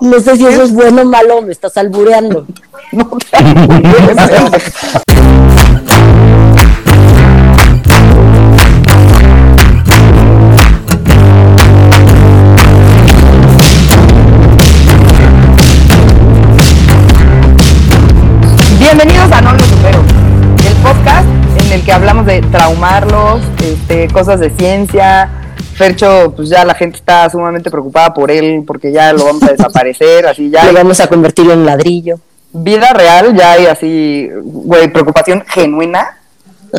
No sé si eso es bueno o malo, me estás albureando. Bienvenidos a No Lo Supero, el podcast en el que hablamos de traumarlos, este, cosas de ciencia. Fercho, pues ya la gente está sumamente preocupada por él porque ya lo vamos a desaparecer, así ya. Lo vamos a convertir en ladrillo. Vida real, ya hay así, güey, preocupación genuina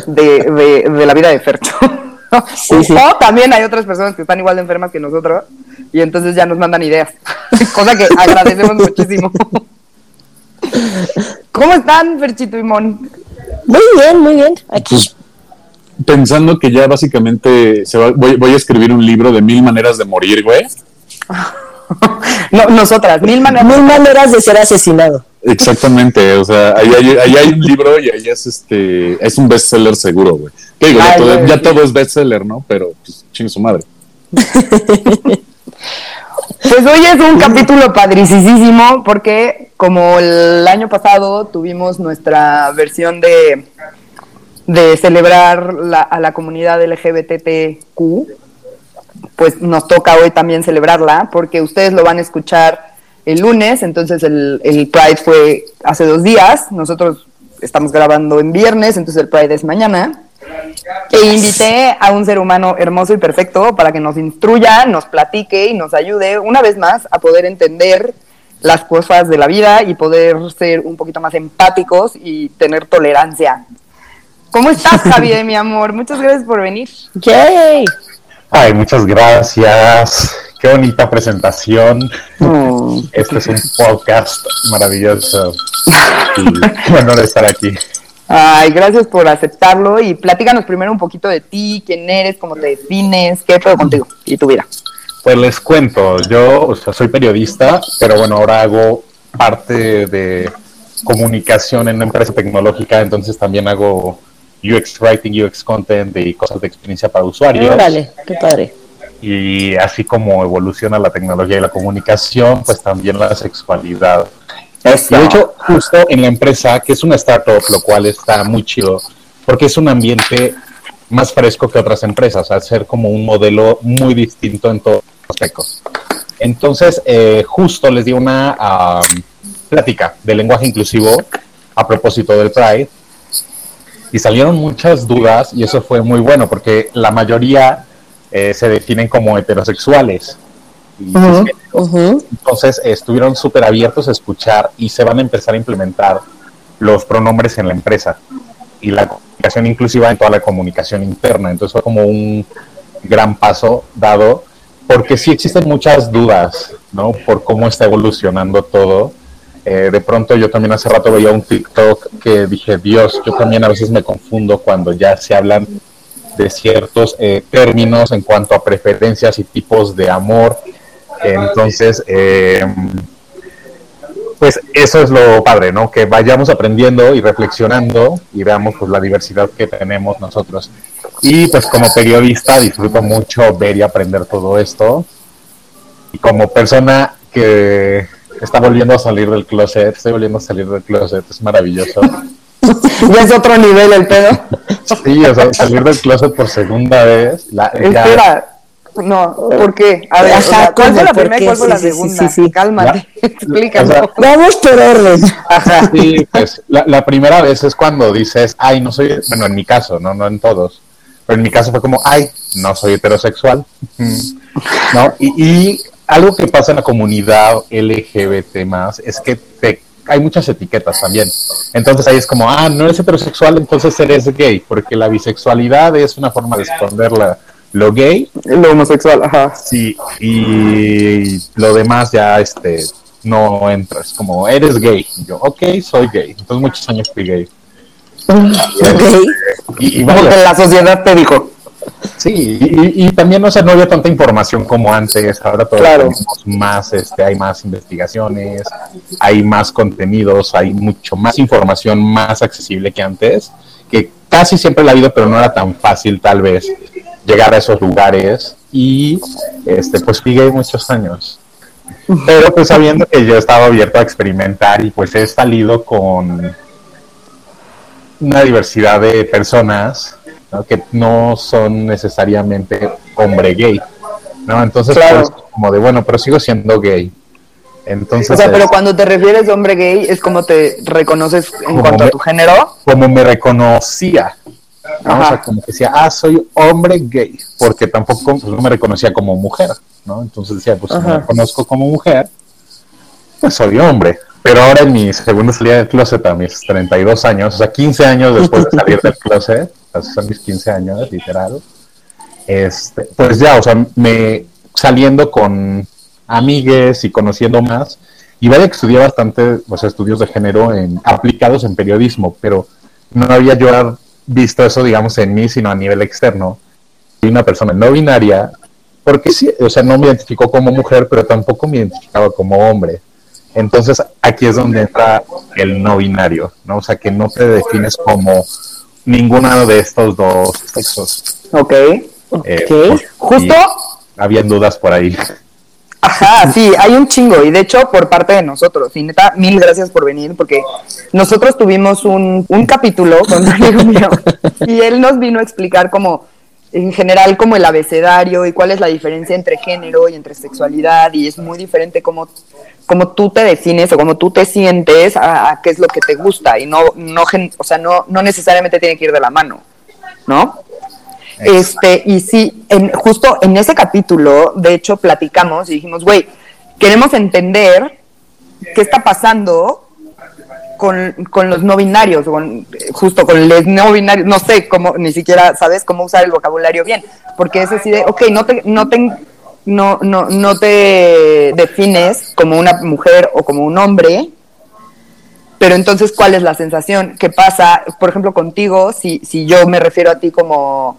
de, de, de la vida de Fercho. Sí, sí. O también hay otras personas que están igual de enfermas que nosotros y entonces ya nos mandan ideas, cosa que agradecemos muchísimo. ¿Cómo están, Ferchito y Mon? Muy bien, muy bien. Aquí. Pues, pensando que ya básicamente se va- voy, voy a escribir un libro de mil maneras de morir, güey. No, nosotras, mil maneras. Mil maneras de ser asesinado. Exactamente, o sea, ahí, hay- ahí hay un libro y ahí es este, es un bestseller seguro, güey. ¿Qué digo? Ya, todo, ya es bestseller, ¿no? Pero, pues, chingue su madre. Pues hoy es un capítulo padricísimo porque como el año pasado tuvimos nuestra versión de, de celebrar la- a la comunidad LGBTQ, pues nos toca hoy también celebrarla porque ustedes lo van a escuchar el lunes, entonces el, el Pride fue hace dos días, nosotros estamos grabando en viernes, entonces el Pride es mañana. E invité a un ser humano hermoso y perfecto para que nos instruya, nos platique y nos ayude una vez más a poder entender las cosas de la vida y poder ser un poquito más empáticos y tener tolerancia. ¿Cómo estás, Javier, mi amor? Muchas gracias por venir. ¡Yay! Ay, muchas gracias. Qué bonita presentación. Este es un podcast maravilloso. Y qué honor estar aquí. Ay, gracias por aceptarlo y platícanos primero un poquito de ti, quién eres, cómo te defines, qué pedo contigo y tu vida. Pues les cuento, yo o sea, soy periodista, pero bueno, ahora hago parte de comunicación en una empresa tecnológica, entonces también hago UX Writing, UX Content y cosas de experiencia para usuarios. Órale, qué padre. y así como evoluciona la tecnología y la comunicación, pues también la sexualidad. Y de hecho, justo en la empresa, que es una startup, lo cual está muy chido, porque es un ambiente más fresco que otras empresas, al ser como un modelo muy distinto en todos los aspectos. Entonces, eh, justo les di una am, plática de lenguaje inclusivo a propósito del Pride, y salieron muchas dudas, y eso fue muy bueno, porque la mayoría eh, se definen como heterosexuales. Entonces estuvieron súper abiertos a escuchar y se van a empezar a implementar los pronombres en la empresa y la comunicación inclusiva en toda la comunicación interna. Entonces fue como un gran paso dado porque sí existen muchas dudas, ¿no? Por cómo está evolucionando todo. Eh, de pronto yo también hace rato veía un TikTok que dije, Dios, yo también a veces me confundo cuando ya se hablan de ciertos eh, términos en cuanto a preferencias y tipos de amor. Entonces, eh, pues eso es lo padre, ¿no? Que vayamos aprendiendo y reflexionando y veamos pues la diversidad que tenemos nosotros. Y pues como periodista disfruto mucho ver y aprender todo esto. Y como persona que está volviendo a salir del closet, estoy volviendo a salir del closet, es maravilloso. Ya es otro nivel el pedo. Sí, o sea, salir del closet por segunda vez. La, ya- Espera. No, ¿por qué? A ver, Ajá, o sea, ¿cuál fue la ¿Por primera y cuál fue Sí, la sí, sí, segunda? sí, sí. Cálmate, explícame. O sea, Vamos por orden. Sí, pues la, la primera vez es cuando dices, ay, no soy, bueno, en mi caso, no, no en todos, pero en mi caso fue como, ay, no soy heterosexual, ¿no? Y, y algo que pasa en la comunidad LGBT más es que te, hay muchas etiquetas también. Entonces ahí es como, ah, no eres heterosexual, entonces eres gay, porque la bisexualidad es una forma de esconder la- lo gay Lo homosexual, ajá. Sí, y lo demás ya este no entras, como eres gay. Y yo, ok, soy gay. Entonces muchos años fui gay. Ok. Y, y Porque vaya, la sociedad te dijo. Sí, y, y también, o sea, no había tanta información como antes. Ahora todos Claro. tenemos más, este, hay más investigaciones, hay más contenidos, hay mucho más información más accesible que antes, que casi siempre la ha habido, pero no era tan fácil tal vez llegar a esos lugares. Y este, pues gay muchos años. Pero pues sabiendo que yo estaba abierto a experimentar y pues he salido con una diversidad de personas ¿no? que no son necesariamente hombre gay, ¿no? Entonces, Claro. pues, como de, bueno, pero sigo siendo gay. Entonces, O sea, pero cuando te refieres a hombre gay, es como te reconoces en cuanto a tu género. como me reconocía, ¿no? O Ajá. sea, como que decía, ah, soy hombre gay, porque tampoco pues, no me reconocía como mujer, ¿no? Entonces decía, pues si me Ajá. reconozco como mujer, pues soy hombre. Pero ahora en mi segunda salida del closet a mis 32 años, o sea, 15 años después de salir del closet, son mis 15 años, literal, este, pues ya, o sea, me saliendo con amigues y conociendo más, y vaya que estudié bastante, o sea, estudios de género aplicados en periodismo, pero no había yo visto eso, digamos, en mí, sino a nivel externo. Y una persona no binaria, porque sí, o sea, no me identificó como mujer, pero tampoco me identificaba como hombre. Entonces, aquí es donde entra el no binario, ¿no? O sea, que no te defines como ninguno de estos dos sexos. Ok. Eh, Ok. por- Justo, habían dudas por ahí. ajá, sí, hay un chingo. Y de hecho, por parte de nosotros. Y neta, mil gracias por venir, porque nosotros tuvimos un, un capítulo con un amigo mío. Y él nos vino a explicar como, en general, como el abecedario y cuál es la diferencia entre género y entre sexualidad. Y es muy diferente como como tú te defines o como tú te sientes a, a qué es lo que te gusta y no, no gen- o sea, no, no necesariamente tiene que ir de la mano, ¿no? Este, y sí, en, justo en ese capítulo, de hecho, platicamos y dijimos, güey, queremos entender qué está pasando con, con los no binarios, con, justo con los no binarios, no sé cómo, ni siquiera sabes cómo usar el vocabulario bien, porque es así de, ok, no te, no te, no, no, no te defines como una mujer o como un hombre, pero entonces, ¿cuál es la sensación? ¿Qué pasa, por ejemplo, contigo, si, si yo me refiero a ti como,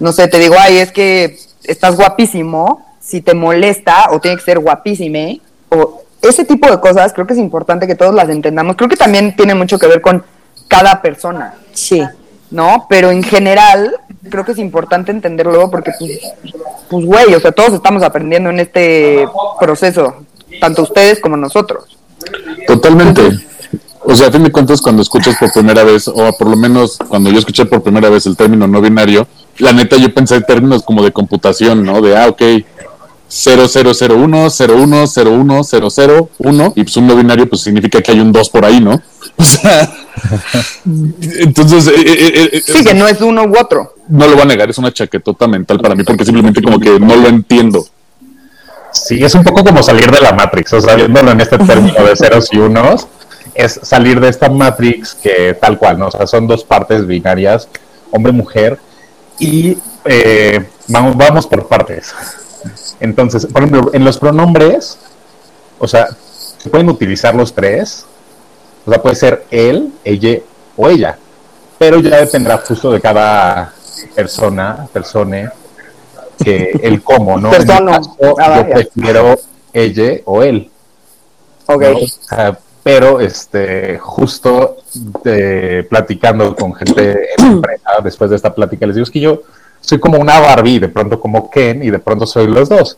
no sé, te digo, ay, es que estás guapísimo, si te molesta o tiene que ser guapísime, o ese tipo de cosas, creo que es importante que todos las entendamos. Creo que también tiene mucho que ver con cada persona, Sí. ¿No? Pero en general, creo que es importante entenderlo porque, pues, pues, güey, o sea, todos estamos aprendiendo en este proceso, tanto ustedes como nosotros. Totalmente. O sea, a fin de cuentas, cuando escuchas por primera vez, o por lo menos cuando yo escuché por primera vez el término no binario, la neta yo pensé en términos como de computación, ¿no? De, ah, ok, 0001, 01, 01, 001, y pues un no binario pues significa que hay un 2 por ahí, ¿no? O sea, entonces, eh, eh, eh, Sí, que no es uno u otro. no lo voy a negar, es una chaquetota mental para mí, porque simplemente como que no lo entiendo. Sí, es un poco como salir de la Matrix, o sea, viéndolo en este término de ceros y unos, es salir de esta Matrix que tal cual, ¿no? O sea, son dos partes binarias, hombre-mujer, y eh, vamos, vamos por partes. Entonces, por ejemplo, en los pronombres, o sea, se pueden utilizar los tres, o sea, puede ser él, ella o ella, pero ya dependerá justo de cada persona, persone, que el cómo, ¿no? Persona. caso, Ah, yo prefiero ella o él. Ok. ¿no? O sea, pero este justo eh, platicando con gente en empresa después de esta plática les digo es que yo soy como una Barbie de pronto como Ken y de pronto soy los dos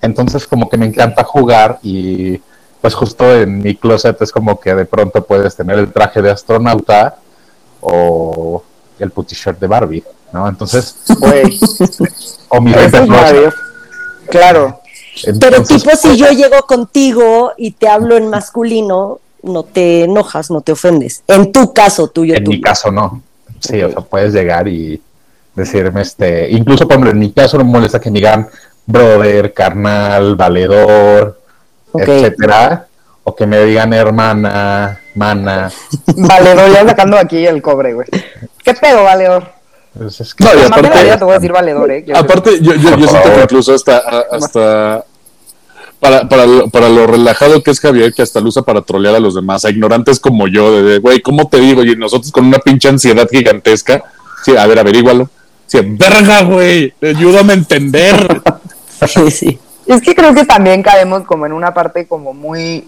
entonces como que me encanta jugar y pues justo en mi closet es como que de pronto puedes tener el traje de astronauta o el puti shirt de Barbie no entonces Güey, o mi maravilloso. Claro. Pero tipo, si yo llego contigo y te hablo en masculino, no te enojas, no te ofendes. En tu caso, tuyo, En tú. mi caso no. Sí, o sea, puedes llegar y decirme, este, incluso por ejemplo, en mi caso no me molesta que me digan brother, carnal, valedor, etcétera, o que me digan hermana, mana. Valedor, ya sacando aquí el cobre, güey. ¿Qué pedo, valedor? Pues es que No, y la aparte- te voy a decir valedor, ¿eh? Quiero Aparte, yo, yo, yo siento que incluso hasta, hasta para, para, lo, para lo relajado que es Javier, que hasta lo usa para trolear a los demás, a ignorantes como yo, de, de, güey, ¿cómo te digo? Y nosotros con una pinche ansiedad gigantesca, sí, a ver, averígualo. Sí, verga, güey, ayúdame a entender. Sí, sí. Es que creo que también caemos como en una parte como muy,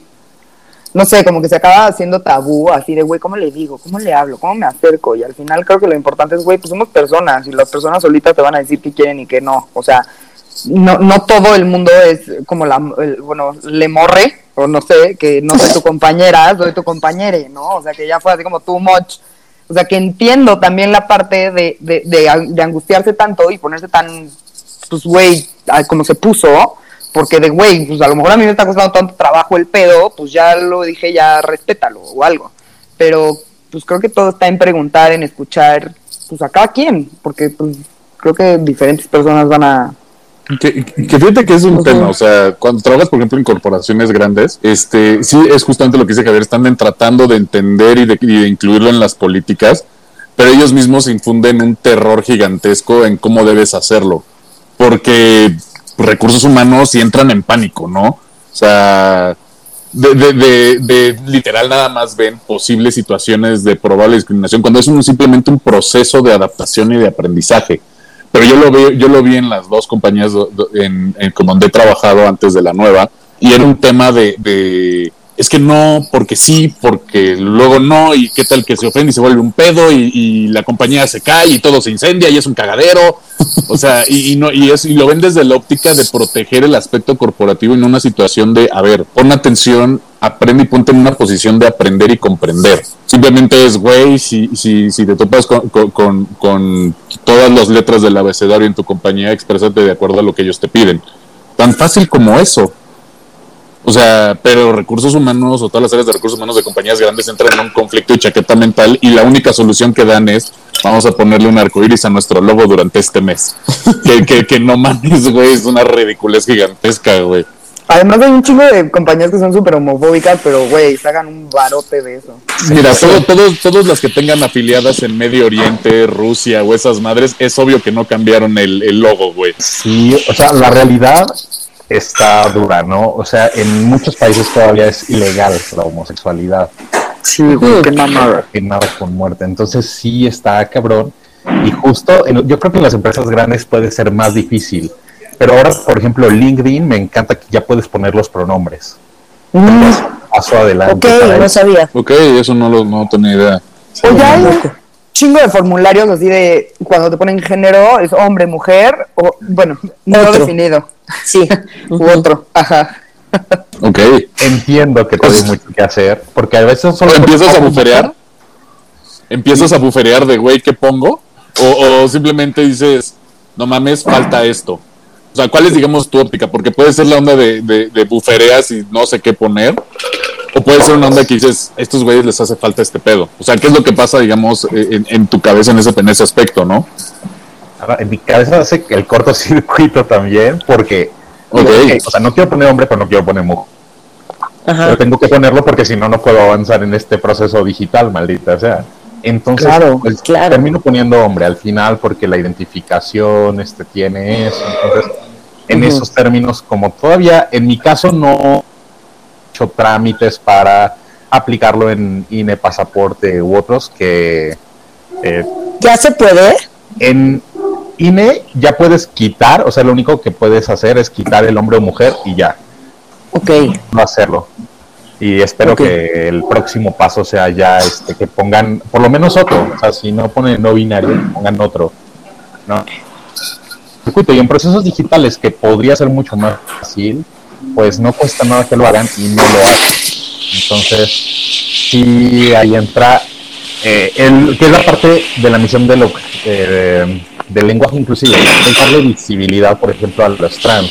no sé, como que se acaba haciendo tabú, así de, güey, ¿cómo le digo? ¿Cómo le hablo? ¿Cómo me acerco? Y al final creo que lo importante es, güey, pues somos personas y las personas solitas te van a decir qué quieren y qué no. O sea, no, no todo el mundo es como la, el- bueno, le morre, o no sé, que no soy tu compañera, soy tu compañere, ¿no? O sea, que ya fue así como too much. O sea, que entiendo también la parte de, de, de, de angustiarse tanto y ponerse tan, pues, güey, a- como se puso, porque de, güey, pues a lo mejor a mí me está costando tanto trabajo el pedo, pues ya lo dije, ya respétalo o algo. Pero, pues creo que todo está en preguntar, en escuchar, pues a cada quien, porque, pues, creo que diferentes personas van a, Que, que fíjate que es un tema, o sea, cuando trabajas, por ejemplo, en corporaciones grandes, este, sí es justamente lo que dice Javier, están tratando de entender y de, y de incluirlo en las políticas, pero ellos mismos infunden un terror gigantesco en cómo debes hacerlo, porque recursos humanos y entran en pánico, ¿no? O sea, de, de, de, de literal nada más ven posibles situaciones de probable discriminación cuando es un, simplemente un proceso de adaptación y de aprendizaje. Pero yo lo veo, yo lo vi en las dos compañías en, en donde he trabajado antes de la nueva, y era un tema de, de es que no, porque sí, porque luego no, y qué tal que se ofende y se vuelve un pedo, y, la compañía se cae y todo se incendia y es un cagadero. O sea, y, no, y es, y lo ven desde la óptica de proteger el aspecto corporativo en una situación de, a ver, pon atención, aprende y ponte en una posición de aprender y comprender. Simplemente es, güey, si, si, si te topas con, con, con, con todas las letras del abecedario en tu compañía, exprésate de acuerdo a lo que ellos te piden. Tan fácil como eso. O sea, pero recursos humanos o todas las áreas de recursos humanos de compañías grandes entran en un conflicto y chaqueta mental y la única solución que dan es vamos a ponerle un arcoíris a nuestro logo durante este mes. que, que, que no mames, güey, es una ridiculez gigantesca, güey. Además hay un chingo de compañías que son súper homofóbicas, pero güey, sacan un barote de eso. Mira, todo, todos, todos las que tengan afiliadas en Medio Oriente, Rusia o esas madres, es obvio que no cambiaron el, el logo, güey. Sí, o sea, la realidad está dura, ¿no? O sea, en muchos países todavía es ilegal la homosexualidad, Sí, güey, qué mamada. que nada con muerte. Entonces sí está cabrón. Y justo, en- yo creo que en las empresas grandes puede ser más difícil. Pero ahora, por ejemplo, LinkedIn, me encanta que ya puedes poner los pronombres. Paso adelante. Ok, no eso. sabía. Ok, eso no lo no tenía idea. O ya hay un chingo de formularios así de cuando te ponen género, es hombre, mujer, o bueno, no Otro. definido. Sí. U otro. Ajá. Ok. Entiendo que tienes mucho que hacer, porque a veces solo ¿O empiezas a buferear? ¿Empiezas a buferear de, güey, qué pongo? O, o simplemente dices, no mames, falta esto. O sea, ¿cuál es, digamos, tu óptica? Porque puede ser la onda de, de, de bufereas y no sé qué poner. O puede ser una onda que dices, estos güeyes les hace falta este pedo. O sea, ¿qué es lo que pasa, digamos, en, en tu cabeza en ese, en ese aspecto, no? Ahora, En mi cabeza hace el cortocircuito también, porque o sea, no quiero poner hombre, pero no quiero poner mujer. Ajá. Pero tengo que ponerlo porque si no, no puedo avanzar en este proceso digital, maldita sea. Entonces, Claro, pues, claro. termino poniendo hombre al final porque la identificación este, tiene eso. Entonces, en esos términos, como todavía, en mi caso, no he hecho trámites para aplicarlo en INE, pasaporte u otros que eh, ¿Ya se puede? en INE ya puedes quitar, o sea, lo único que puedes hacer es quitar el hombre o mujer y ya, Ok. no hacerlo. Y espero que el próximo paso sea ya este que pongan por lo menos otro, o sea, si no ponen no binario, pongan otro. ¿no? Y en procesos digitales que podría ser mucho más fácil, pues no cuesta nada que lo hagan y no lo hacen. Entonces, sí, ahí entra eh, el, que es la parte de la misión del, eh, del lenguaje inclusivo, es darle visibilidad, por ejemplo, a los trans,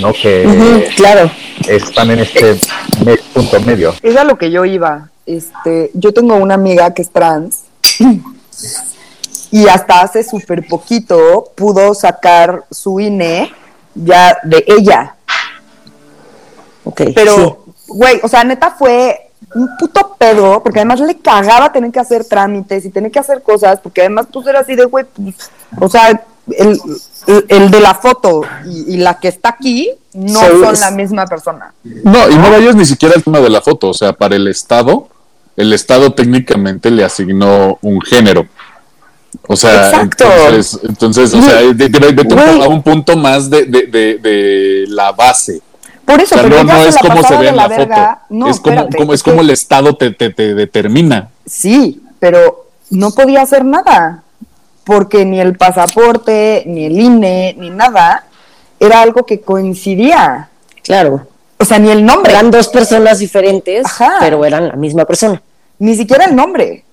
¿no? Que claro. están en este me- punto medio. Es a lo que yo iba. Este, yo tengo una amiga que es trans y hasta hace súper poquito pudo sacar su INE ya de ella. Ok. Pero, güey, o sea, neta fue un puto pedo, porque además le cagaba tener que hacer trámites y tener que hacer cosas, porque además pues era así de, güey, pues, o sea, el, el- el de la foto y, y la que está aquí no son es- la misma persona. No, y no vayas ni siquiera al tema de la foto. O sea, para el Estado, el Estado técnicamente le asignó un género. O sea, Exacto. entonces, entonces o sea, de- de- a un punto más de, de, de, de la base. Por eso, O sea, pero no, ella no se es la como se ve en la verga. foto. No, es como, espérate, como- es que- como el Estado te, te, te determina. Sí, pero no podía hacer nada, porque ni el pasaporte, ni el INE, ni nada era algo que coincidía. Claro. O sea, ni el nombre. Eran dos personas diferentes, Ajá. pero eran la misma persona. Ni siquiera el nombre.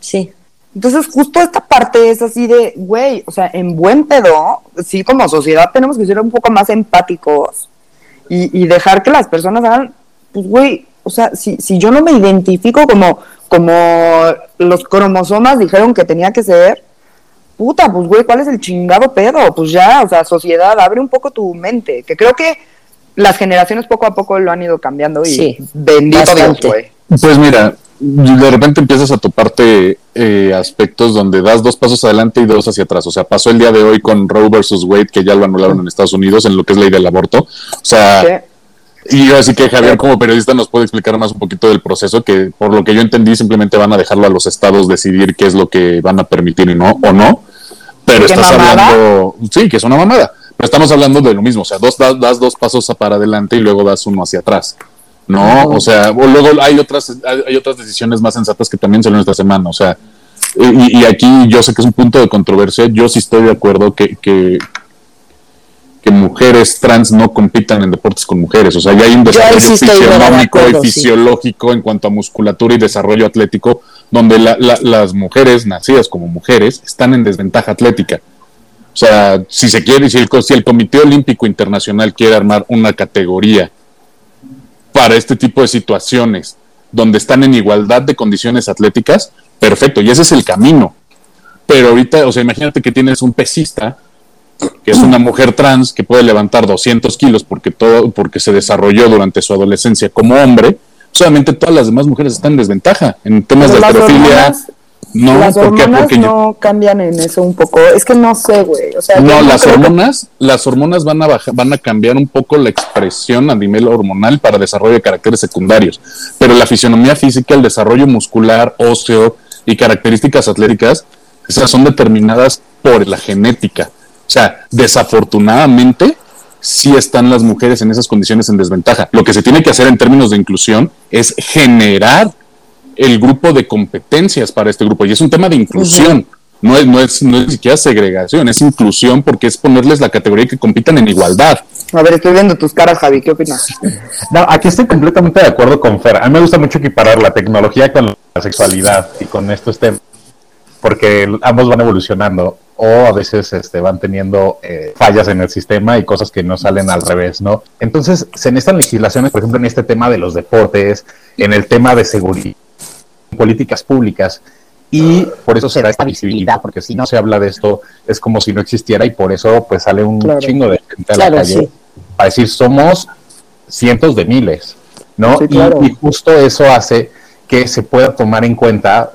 Sí. Entonces, justo esta parte es así de, güey, o sea, en buen pedo, sí, como sociedad tenemos que ser un poco más empáticos y, y dejar que las personas hagan, pues, güey, o sea, si, si yo no me identifico como, como los cromosomas dijeron que tenía que ser, puta, pues, güey, ¿cuál es el chingado pedo? Pues ya, o sea, sociedad, abre un poco tu mente, que creo que las generaciones poco a poco lo han ido cambiando y Sí, bendito Dios, güey. Pues mira, de repente empiezas a toparte eh, aspectos donde das dos pasos adelante y dos hacia atrás. O sea, pasó el día de hoy con Roe versus Wade, que ya lo anularon en Estados Unidos en lo que es ley del aborto. O sea, y yo así que Javier como periodista nos puede explicar más un poquito del proceso, que por lo que yo entendí simplemente van a dejarlo a los estados decidir qué es lo que van a permitir y no, o no. Pero ¿Qué estás mamada? hablando, sí, que es una mamada. Pero estamos hablando de lo mismo, o sea, dos, das, das dos pasos para adelante y luego das uno hacia atrás. No, o sea, o luego hay otras, hay, otras decisiones más sensatas que también salieron esta semana, o sea, y, y aquí yo sé que es un punto de controversia, yo sí estoy de acuerdo que, que, que mujeres trans no compitan en deportes con mujeres, o sea, ya hay un desarrollo sí estoy de fisionómico acuerdo, y sí. fisiológico en cuanto a musculatura y desarrollo atlético, donde la- la- las mujeres nacidas como mujeres están en desventaja atlética. O sea, si se quiere, si el, si el Comité Olímpico Internacional quiere armar una categoría para este tipo de situaciones donde están en igualdad de condiciones atléticas, perfecto, y ese es el camino. Pero ahorita, o sea, imagínate que tienes un pesista, que es una mujer trans que puede levantar 200 kilos porque, todo, porque se desarrolló durante su adolescencia como hombre, solamente todas las demás mujeres están en desventaja en temas Pero de hormonas- No, las hormonas no cambian en eso un poco. Es que no sé, güey. O sea, no, las que- hormonas, las hormonas van a bajar, van a cambiar un poco la expresión a nivel hormonal para desarrollo de caracteres secundarios, pero la fisionomía física, el desarrollo muscular, óseo y características atléticas, esas son determinadas por la genética. O sea, desafortunadamente sí están las mujeres en esas condiciones en desventaja. Lo que se tiene que hacer en términos de inclusión es generar el grupo de competencias para este grupo. Y es un tema de inclusión. No es, no, es, no es ni siquiera segregación, es inclusión porque es ponerles la categoría que compitan en igualdad. A ver, estoy viendo tus caras, Javi. ¿Qué opinas? No, aquí estoy completamente de acuerdo con Fer. A mí me gusta mucho equiparar la tecnología con la sexualidad y con estos temas, porque ambos van evolucionando o a veces este, van teniendo eh, fallas en el sistema y cosas que no salen al revés, ¿no? Entonces, se necesitan legislaciones, por ejemplo, en este tema de los deportes, en el tema de seguridad, políticas públicas, y por eso se da esta visibilidad, porque si no se habla de esto, es como si no existiera y por eso pues sale un Claro. chingo de gente a Claro, la calle sí. para decir somos cientos de miles, ¿no? Sí, Y- claro. y, justo eso hace que se pueda tomar en cuenta,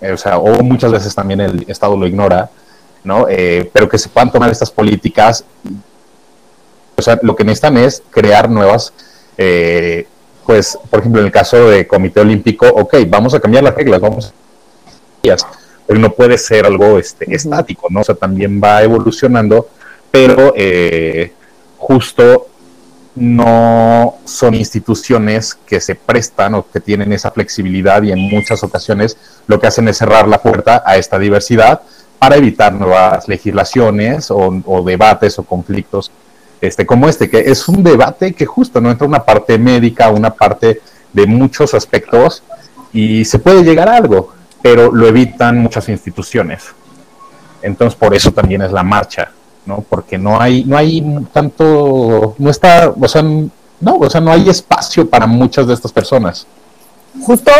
eh, o sea, o muchas veces también el Estado lo ignora, ¿no? Eh, pero que se puedan tomar estas políticas, o sea, lo que necesitan es crear nuevas, eh, pues, por ejemplo, en el caso de Comité Olímpico, ok, vamos a cambiar las reglas, vamos a pero no puede ser algo este, estático, ¿no? O sea, también va evolucionando, pero eh, justo no son instituciones que se prestan o que tienen esa flexibilidad y en muchas ocasiones lo que hacen es cerrar la puerta a esta diversidad para evitar nuevas legislaciones o, o debates o conflictos este, como este, que es un debate que justo no entra una parte médica, una parte de muchos aspectos y se puede llegar a algo, pero lo evitan muchas instituciones. Entonces, por eso también es la marcha, ¿no? Porque no hay, no hay tanto, no está, o sea, no, o sea, no hay espacio para muchas de estas personas. Justo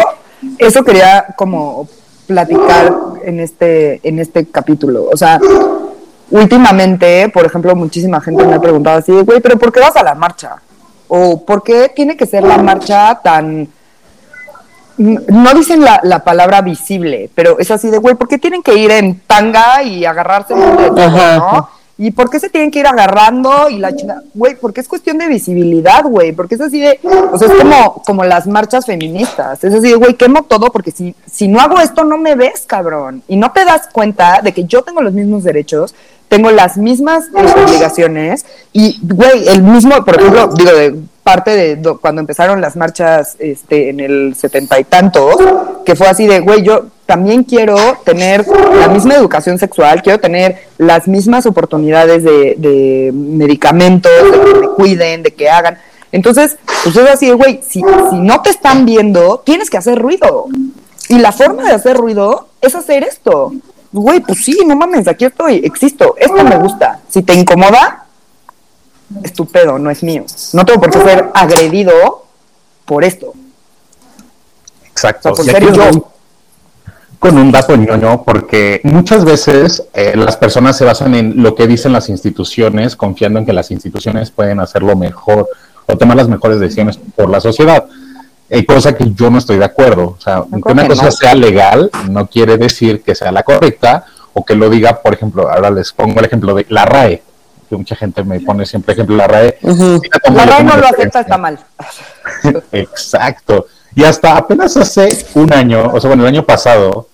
eso quería como platicar en este, en este capítulo. O sea, últimamente, por ejemplo, muchísima gente me ha preguntado así, güey, pero ¿por qué vas a la marcha? ¿O por qué tiene que ser la marcha tan... No dicen la, la palabra visible, pero es así de, güey, ¿por qué tienen que ir en tanga y agarrarse Ajá. no? ¿Y por qué se tienen que ir agarrando y la chingada? Güey, porque es cuestión de visibilidad, güey. Porque es así de. O sea, es como, como las marchas feministas. Es así de, güey, quemo todo porque si, si no hago esto, no me ves, cabrón. Y no te das cuenta de que yo tengo los mismos derechos tengo las mismas obligaciones y, güey, el mismo, por ejemplo, digo, de parte de do- cuando empezaron las marchas este, en el setenta y tantos, que fue así de, güey, yo también quiero tener la misma educación sexual, quiero tener las mismas oportunidades de, de medicamentos, de que me cuiden, de que hagan. Entonces, pues es así güey, si, si no te están viendo, tienes que hacer ruido. Y la forma de hacer ruido es hacer esto. Güey, pues sí, no mames, aquí estoy, existo, esto me gusta. Si te incomoda, estupendo, no es mío. No tengo por qué ser agredido por esto. Exacto. O sea, por ser yo. voy Con un dato ñoño, porque muchas veces eh, las personas se basan en lo que dicen las instituciones, confiando en que las instituciones pueden hacerlo mejor o tomar las mejores decisiones por la sociedad. Eh, cosa que yo no estoy de acuerdo. O sea, que creo una que cosa no. sea legal no quiere decir que sea la correcta o que lo diga, por ejemplo, ahora les pongo el ejemplo de la RAE, que mucha gente me pone siempre ejemplo la RAE. La RAE no lo acepta, está mal. Exacto. Y hasta apenas hace un año, o sea, bueno, el año pasado,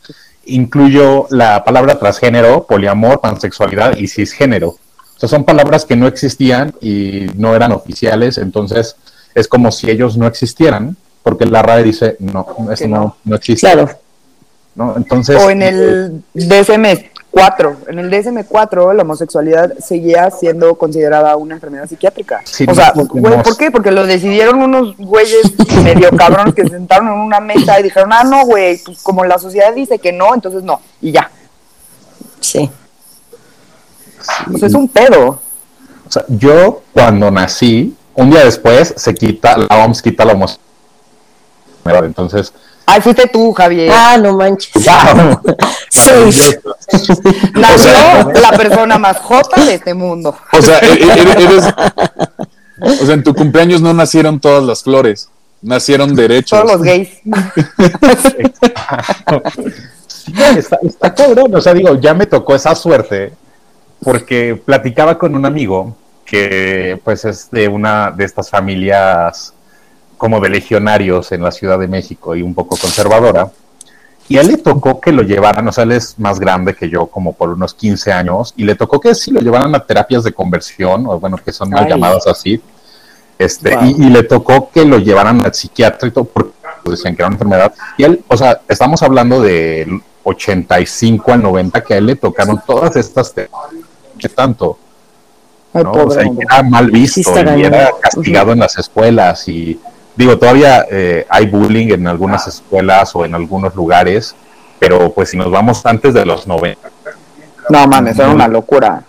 incluyó la palabra transgénero, poliamor, pansexualidad y cisgénero. O sea, son palabras que no existían y no eran oficiales, entonces es como si ellos no existieran, porque la RAE dice, no, eso no, no. existe. Claro. ¿no? Entonces, O en el DSM-4. En el DSM-4 la homosexualidad seguía siendo considerada una enfermedad psiquiátrica. Sí, o sea, no, porque güey, no- ¿por qué? Porque lo decidieron unos güeyes medio cabrones que se sentaron en una mesa y dijeron, ah, no, güey, pues como la sociedad dice que no, entonces no. Y ya. Sí. Pues es un pedo. o sea, yo cuando nací, un día después se quita, la OMS quita la homosexualidad. Entonces, Ay, fuiste tú, Javier. Ah, no manches. ¡wow! Seis. Nació o sea- la persona más jota de este mundo. O sea, e- e- eres, o sea, en tu cumpleaños no nacieron todas las flores, nacieron derechos. Todos los gays. Sí, está, está cabrón. O sea, digo, ya me tocó esa suerte porque platicaba con un amigo que pues es de una de estas familias como de legionarios en la Ciudad de México y un poco conservadora. Y a él le tocó que lo llevaran, o sea, él es más grande que yo, como por unos 15 años, y le tocó que sí lo llevaran a terapias de conversión, o bueno, que son mal Ay. llamadas así. Este, Wow. y, y le tocó que lo llevaran al psiquiatra y todo, porque decían que era una enfermedad. Y él, o sea, estamos hablando del 85 al 90, que a él le tocaron todas estas que tanto, o sea, era mal visto y era castigado en las escuelas y digo, todavía eh, hay bullying en algunas escuelas o en algunos lugares, pero pues si nos vamos antes de los 90, No mames, era una locura.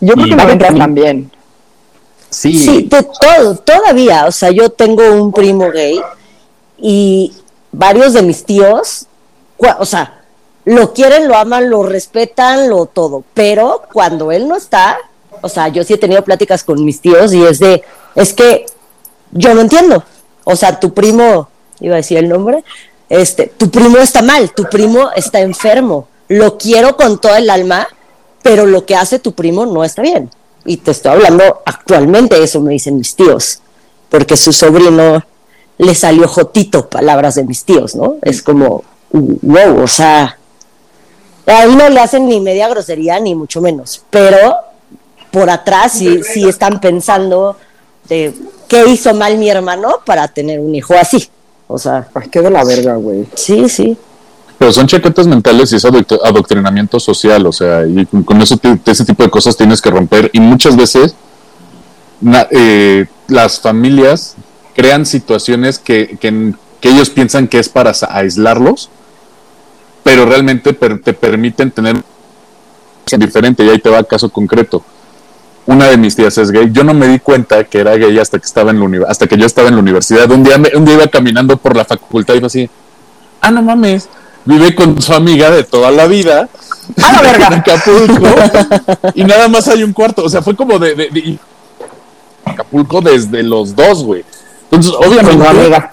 Yo creo que noventas también. sí, Sí, de todo, todavía. O sea, yo tengo un primo gay y varios de mis tíos, o sea, lo quieren, lo aman, lo respetan, lo todo. Pero cuando él no está, o sea, yo sí he tenido pláticas con mis tíos y es de, es que yo no entiendo. O sea, tu primo, iba a decir el nombre, este, tu primo está mal, tu primo está enfermo. Lo quiero con todo el alma, pero lo que hace tu primo no está bien. Y te estoy hablando actualmente, eso me dicen mis tíos, porque su sobrino le salió jotito, palabras de mis tíos, ¿no? Es como, wow, o sea, ahí no le hacen ni media grosería, ni mucho menos, pero por atrás sí, sí están pensando de qué hizo mal mi hermano para tener un hijo así. O sea, Ay, qué de la verga, güey. sí, sí. Pero son chaquetas mentales y es adoctr- adoctrinamiento social, o sea, y con, con eso ese tipo de cosas tienes que romper. Y muchas veces na- eh, las familias crean situaciones que, que, que ellos piensan que es para aislarlos, pero realmente per- te permiten tener una diferente. Y ahí te va caso concreto. Una de mis tías es gay. Yo no me di cuenta que era gay hasta que estaba en la hasta que yo estaba en la universidad. Un día, me- un día iba caminando por la facultad y iba así, ah, no mames, vive con su amiga de toda la vida. ¡A la verga! En Acapulco. y nada más hay un cuarto. O sea, fue como de, de- de- Acapulco desde los dos, güey. Entonces, obviamente. amiga.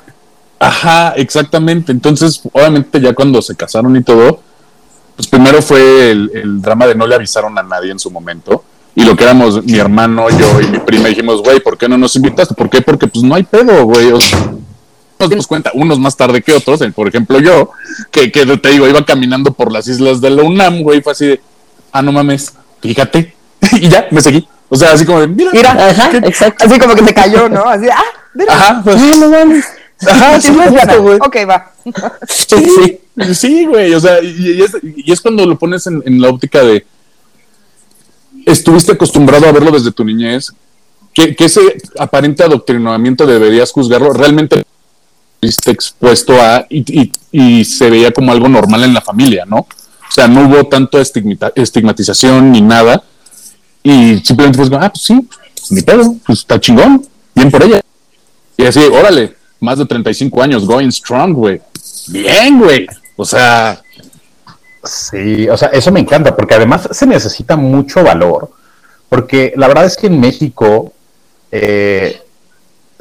Ajá, exactamente. Entonces, obviamente, ya cuando se casaron y todo, pues primero fue el, el drama de no le avisaron a nadie en su momento. Y lo que éramos mi hermano, yo y mi prima dijimos, güey, ¿por qué no nos invitaste? ¿Por qué? Porque pues no hay pedo, güey. O sea, nos dimos cuenta, unos más tarde que otros, eh, por ejemplo yo, que, que te digo, iba caminando por las islas de la UNAM, güey, fue así de, ah, no mames, fíjate, y ya, me seguí. O sea, así como de, mira, Mira, Ajá, ¿qué- exacto. así como que se cayó, ¿no? Así, ah, mira. Ajá, pues, no mames. ajá, sí, güey. Ok, va. Sí, sí. Sí, güey, o sea, y, y es, y es cuando lo pones en, en la óptica de estuviste acostumbrado a verlo desde tu niñez, que, ese aparente adoctrinamiento deberías juzgarlo, realmente estuviste expuesto a y, se veía como algo normal en la familia, ¿no? O sea, no hubo tanto estigmatización ni nada, y simplemente pues, ah, pues sí, pues, ni pedo, pues está chingón, bien por ella. Y así, órale, más de 35 años, going strong, güey. Bien, güey. O sea, Sí, o sea, eso me encanta, porque además se necesita mucho valor, porque la verdad es que en México eh,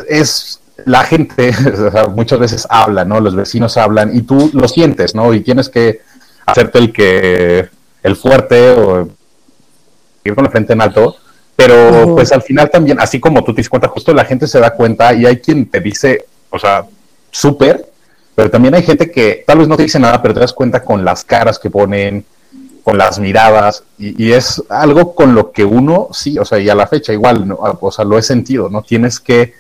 es la gente, o sea, muchas veces habla, ¿no? Los vecinos hablan y tú lo sientes, ¿no? Y tienes que hacerte el que, el fuerte o ir con la frente en alto, pero pues al final también, así como tú te das cuenta, justo la gente se da cuenta y hay quien te dice, o sea, súper, pero también hay gente que tal vez no te dice nada, pero te das cuenta con las caras que ponen, con las miradas, y, y es algo con lo que uno, sí, o sea, y a la fecha igual, ¿no? o sea, lo he sentido, ¿no? Tienes que,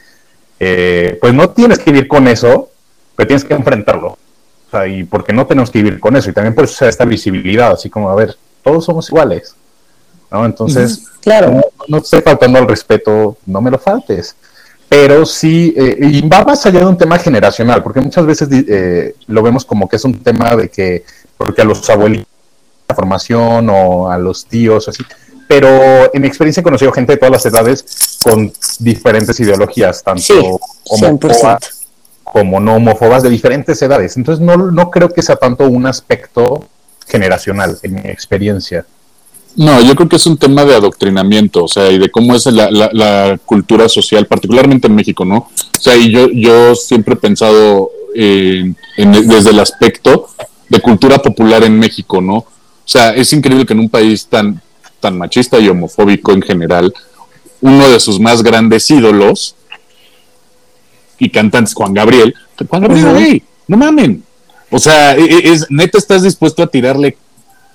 eh, pues no tienes que vivir con eso, pero tienes que enfrentarlo. O sea, y porque no tenemos que vivir con eso, y también por eso se da esta visibilidad, así como, a ver, todos somos iguales, ¿no? Entonces, Claro. no, no te estoy faltando al respeto, no me lo faltes. Pero sí, eh, y va más allá de un tema generacional, porque muchas veces eh, lo vemos como que es un tema de que, porque a los abuelitos, la formación o a los tíos, así. Pero en mi experiencia he conocido gente de todas las edades con diferentes ideologías, tanto Sí, homófobas 100%. como no homófobas de diferentes edades. Entonces no, no creo que sea tanto un aspecto generacional, en mi experiencia. No, yo creo que es un tema de adoctrinamiento, o sea, y de cómo es la, la- la cultura social, particularmente en México, ¿no? O sea, y yo, yo siempre he pensado en- en- desde el aspecto de cultura popular en México, ¿no? O sea, es increíble que en un país tan, tan machista y homofóbico en general, uno de sus más grandes ídolos y cantantes, Juan Gabriel, Juan Gabriel, hey, no mamen. O sea, e- e- es, neta estás dispuesto a tirarle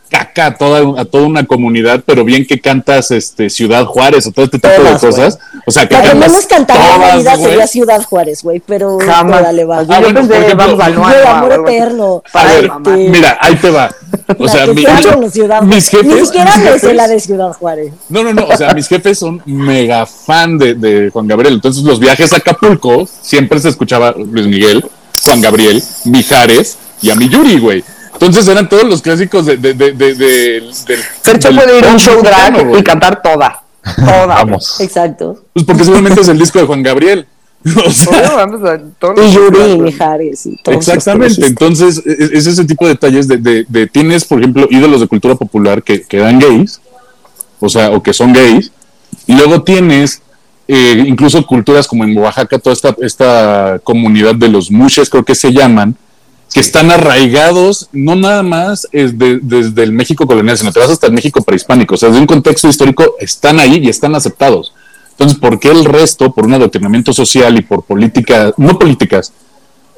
caca a toda, a toda una comunidad, pero bien que cantas este Ciudad Juárez o todo este tipo Todas, de cosas. O sea, que La que menos cantaría en la vida sería Ciudad Juárez, güey, pero Jamás. órale, va. Ah, bueno, ejemplo, vamos al amor eterno. A ver, Este, mira, ahí te va. O sea, mi- Ciudad mis jefes, Ni siquiera mis me sé jefes- la de Ciudad Juárez. No, no, no. O sea, mis jefes son mega fan de, de Juan Gabriel. Entonces, los viajes a Acapulco siempre se escuchaba Luis Miguel, Juan Gabriel, Mijares y a mi Yuri, güey. Entonces eran todos los clásicos de, de, de, de- del- del- puede ir a un show drag y cantar toda. Toda. Vamos. Exacto. Pues porque seguramente es el disco de Juan Gabriel. O sea, Obvio, vamos a todos los Y Yuri y shows. Mijares y todos. los Exactamente, entonces e- es ese tipo de detalles de, de- de- tienes, por ejemplo, ídolos de cultura popular que, que eran gays, o sea, o que son gays, y luego tienes eh, incluso culturas como en Oaxaca, toda esta, esta comunidad de los mushes, creo que se llaman, que están arraigados, no nada más es de- desde el México colonial, sino te vas hasta el México prehispánico, o sea, desde un contexto histórico están ahí y están aceptados. Entonces, ¿por qué el resto, por un adoctrinamiento social y por políticas, no políticas,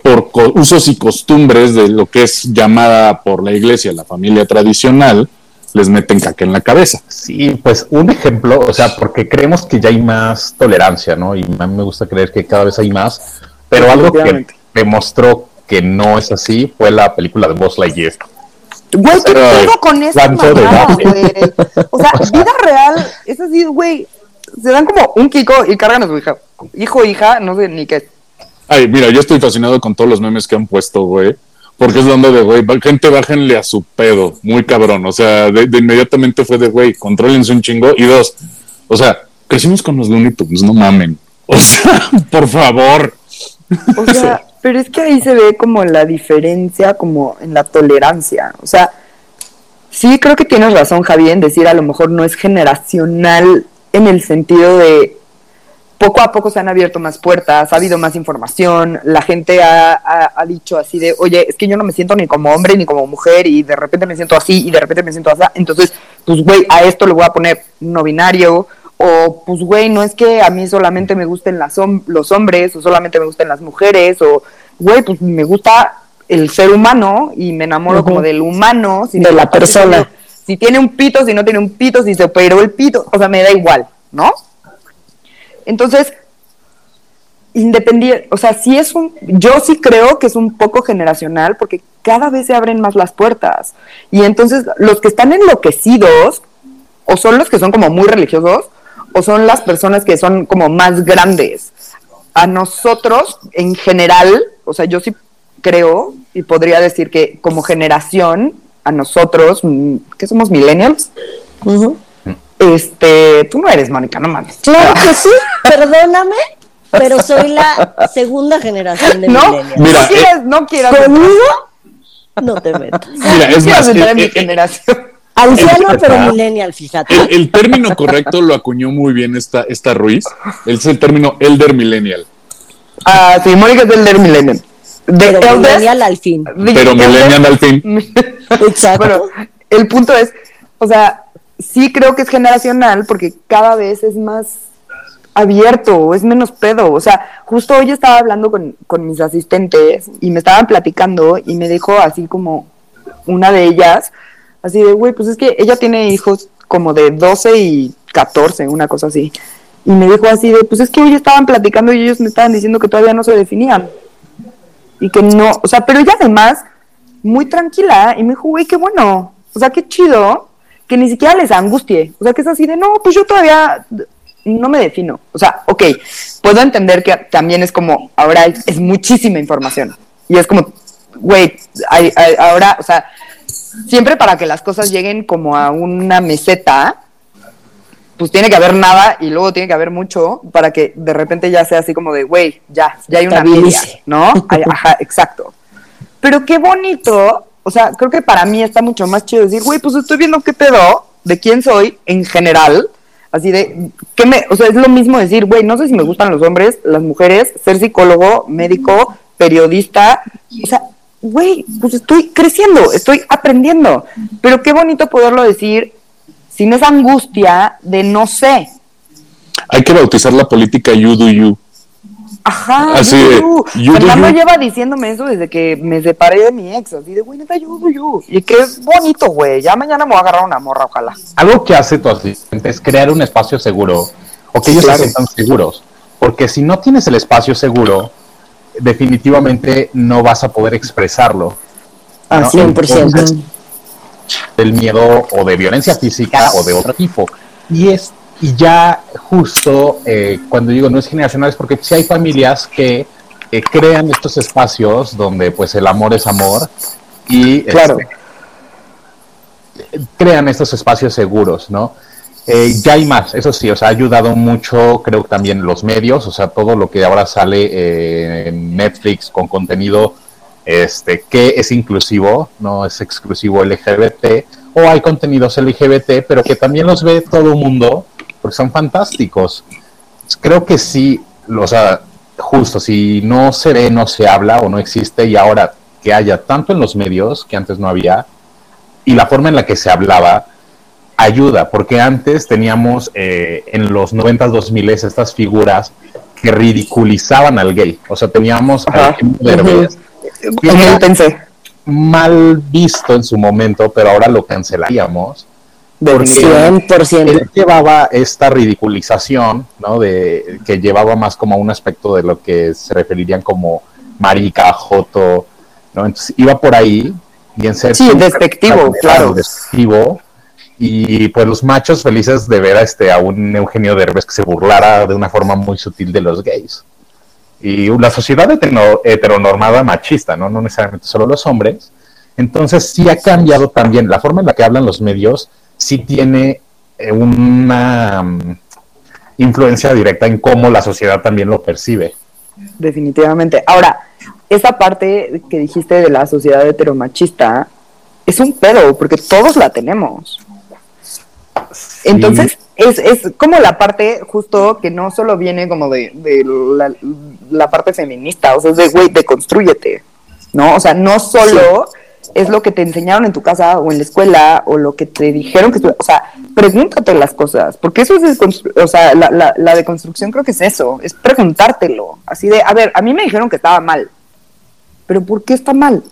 por usos y costumbres de lo que es llamada por la iglesia la familia tradicional, les meten caca en la cabeza? Sí, pues un ejemplo, o sea, porque creemos que ya hay más tolerancia, ¿no? Y a mí me gusta creer que cada vez hay más, pero algo que demostró que no es así fue la película de Buzz Lightyear. Güey, ¿qué pedo con? O sea, vida real, es así, güey. Se dan como un kiko y cargan a su hija. Hijo, hija, no sé ni qué. Ay, mira, yo estoy fascinado con todos los memes que han puesto, güey. Porque es donde de, güey, gente, bájenle a su pedo. Muy cabrón. O sea, de, de inmediatamente fue de, güey, contrólense un chingo. Y dos, o sea, crecimos con los Looney Tunes, no mamen. O sea, por favor. O sea, pero es que ahí se ve como la diferencia, como en la tolerancia. O sea, sí creo que tienes razón, Javi, en decir a lo mejor no es generacional en el sentido de poco a poco se han abierto más puertas, ha habido más información, la gente ha, ha- ha dicho así de, oye, es que yo no me siento ni como hombre ni como mujer y de repente me siento así y de repente me siento así, entonces, pues, güey, a esto le voy a poner no binario o, pues, güey, no es que a mí solamente me gusten las hom- los hombres o solamente me gusten las mujeres o, güey, pues me gusta el ser humano y me enamoro como del humano. sin De la persona. si tiene un pito, si no tiene un pito, si se operó el pito, o sea, me da igual, ¿no? Entonces, independiente, o sea, sí es un, yo sí creo que es un poco generacional porque cada vez se abren más las puertas. Y entonces los que están enloquecidos, o son los que son como muy religiosos, o son las personas que son como más grandes. A nosotros, en general, o sea, yo sí creo y podría decir que como generación, a nosotros, mm, que somos millennials, este, tú no eres Mónica, no mames. Claro que sí, perdóname, pero soy la segunda generación de no, millennials. Mira, no eh, no quieras. Conmigo no te metas. Mira, es más, entrar eh, en mi eh, generación. Anciano, el- pero millennial, fíjate. el, el término correcto lo acuñó muy bien esta, esta Ruiz. Es el término elder millennial. Ah, sí, Mónica es del millennial. De Pero millennial al fin. Pero millennial al fin. Exacto. Bueno, el punto es, o sea, sí creo que es generacional porque cada vez es más abierto, es menos pedo. O sea, justo hoy estaba hablando con, con mis asistentes y me estaban platicando y me dijo así como una de ellas, así de, güey, pues es que ella tiene hijos como de 12 y 14, una cosa así. Y me dijo así de, pues es que hoy estaban platicando y ellos me estaban diciendo que todavía no se definían. Y que no, o sea, pero ella además, muy tranquila, y me dijo, güey, qué bueno, o sea, qué chido, que ni siquiera les angustie. O sea, que es así de, no, pues yo todavía no me defino. O sea, ok, puedo entender que también es como, ahora es, muchísima información. Y es como, güey, ahora, o sea, siempre para que las cosas lleguen como a una meseta, pues tiene que haber nada y luego tiene que haber mucho para que de repente ya sea así como de, güey, ya, ya hay una media. ¿no? Ajá, exacto. Pero qué bonito, o sea, creo que para mí está mucho más chido decir, güey, pues estoy viendo qué pedo, de quién soy en general, así de, ¿qué me, o sea, es lo mismo decir, güey, no sé si me gustan los hombres, las mujeres, ser psicólogo, médico, periodista, o sea, güey, pues estoy creciendo, estoy aprendiendo, pero qué bonito poderlo decir sin esa angustia de no sé. Hay que bautizar la política you do you. Ajá, Así you de, do you. you do Fernando you. lleva diciéndome eso desde que me separé de mi ex, así de, güey, neta, you do you. Y que es bonito, güey, ya mañana me voy a agarrar una morra, ojalá. Algo que hace tu asistente es crear un espacio seguro o que ellos Claro. se sientan seguros. Porque si no tienes el espacio seguro, definitivamente no vas a poder expresarlo. Ah, ¿no? 100%. Entonces, del miedo o de violencia física o de otro tipo. Y es y ya justo eh, cuando digo no es generacional es porque sí hay familias que eh, crean estos espacios donde pues el amor es amor y Claro. este, crean estos espacios seguros, ¿no? Eh, ya hay más, eso sí, o sea, ha ayudado mucho, creo que también los medios, o sea, todo lo que ahora sale eh, en Netflix con contenido este, que es inclusivo, no es exclusivo LGBT, o hay contenidos LGBT, pero que también los ve todo el mundo, porque son fantásticos. Creo que sí, o sea, justo, si no se ve, no se habla o no existe, y ahora que haya tanto en los medios, que antes no había, y la forma en la que se hablaba, ayuda, porque antes teníamos eh, en los 90s, 2000 estas figuras que ridiculizaban al gay. O sea, teníamos a Ajá. Derbez, era yo pensé, mal visto en su momento, pero ahora lo cancelaríamos. definitivamente. 100%. Él llevaba esta ridiculización, ¿no? De, que llevaba más como a un aspecto de lo que se referirían como marica, joto, ¿no? Entonces iba por ahí y en ser Sí, despectivo, claro. despectivo y pues los machos felices de ver a este a un Eugenio Derbez que se burlara de una forma muy sutil de los gays. Y la sociedad hetero- heteronormada machista, ¿no? No necesariamente solo los hombres. Entonces sí ha cambiado también la forma en la que hablan los medios, sí tiene eh, una mm, influencia directa en cómo la sociedad también lo percibe. Definitivamente. Ahora, esa parte que dijiste de la sociedad heteromachista es un pedo, porque todos la tenemos. Entonces, es, es como la parte justo que no solo viene como de, de la, la parte feminista, o sea, es de, güey, deconstrúyete, ¿no? O sea, no solo es lo que te enseñaron en tu casa o en la escuela o lo que te dijeron que tú, o sea, pregúntate las cosas, porque eso es, o sea, la, la, la deconstrucción creo que es eso, es preguntártelo, así de, a ver, a mí me dijeron que estaba mal, pero ¿por qué está mal?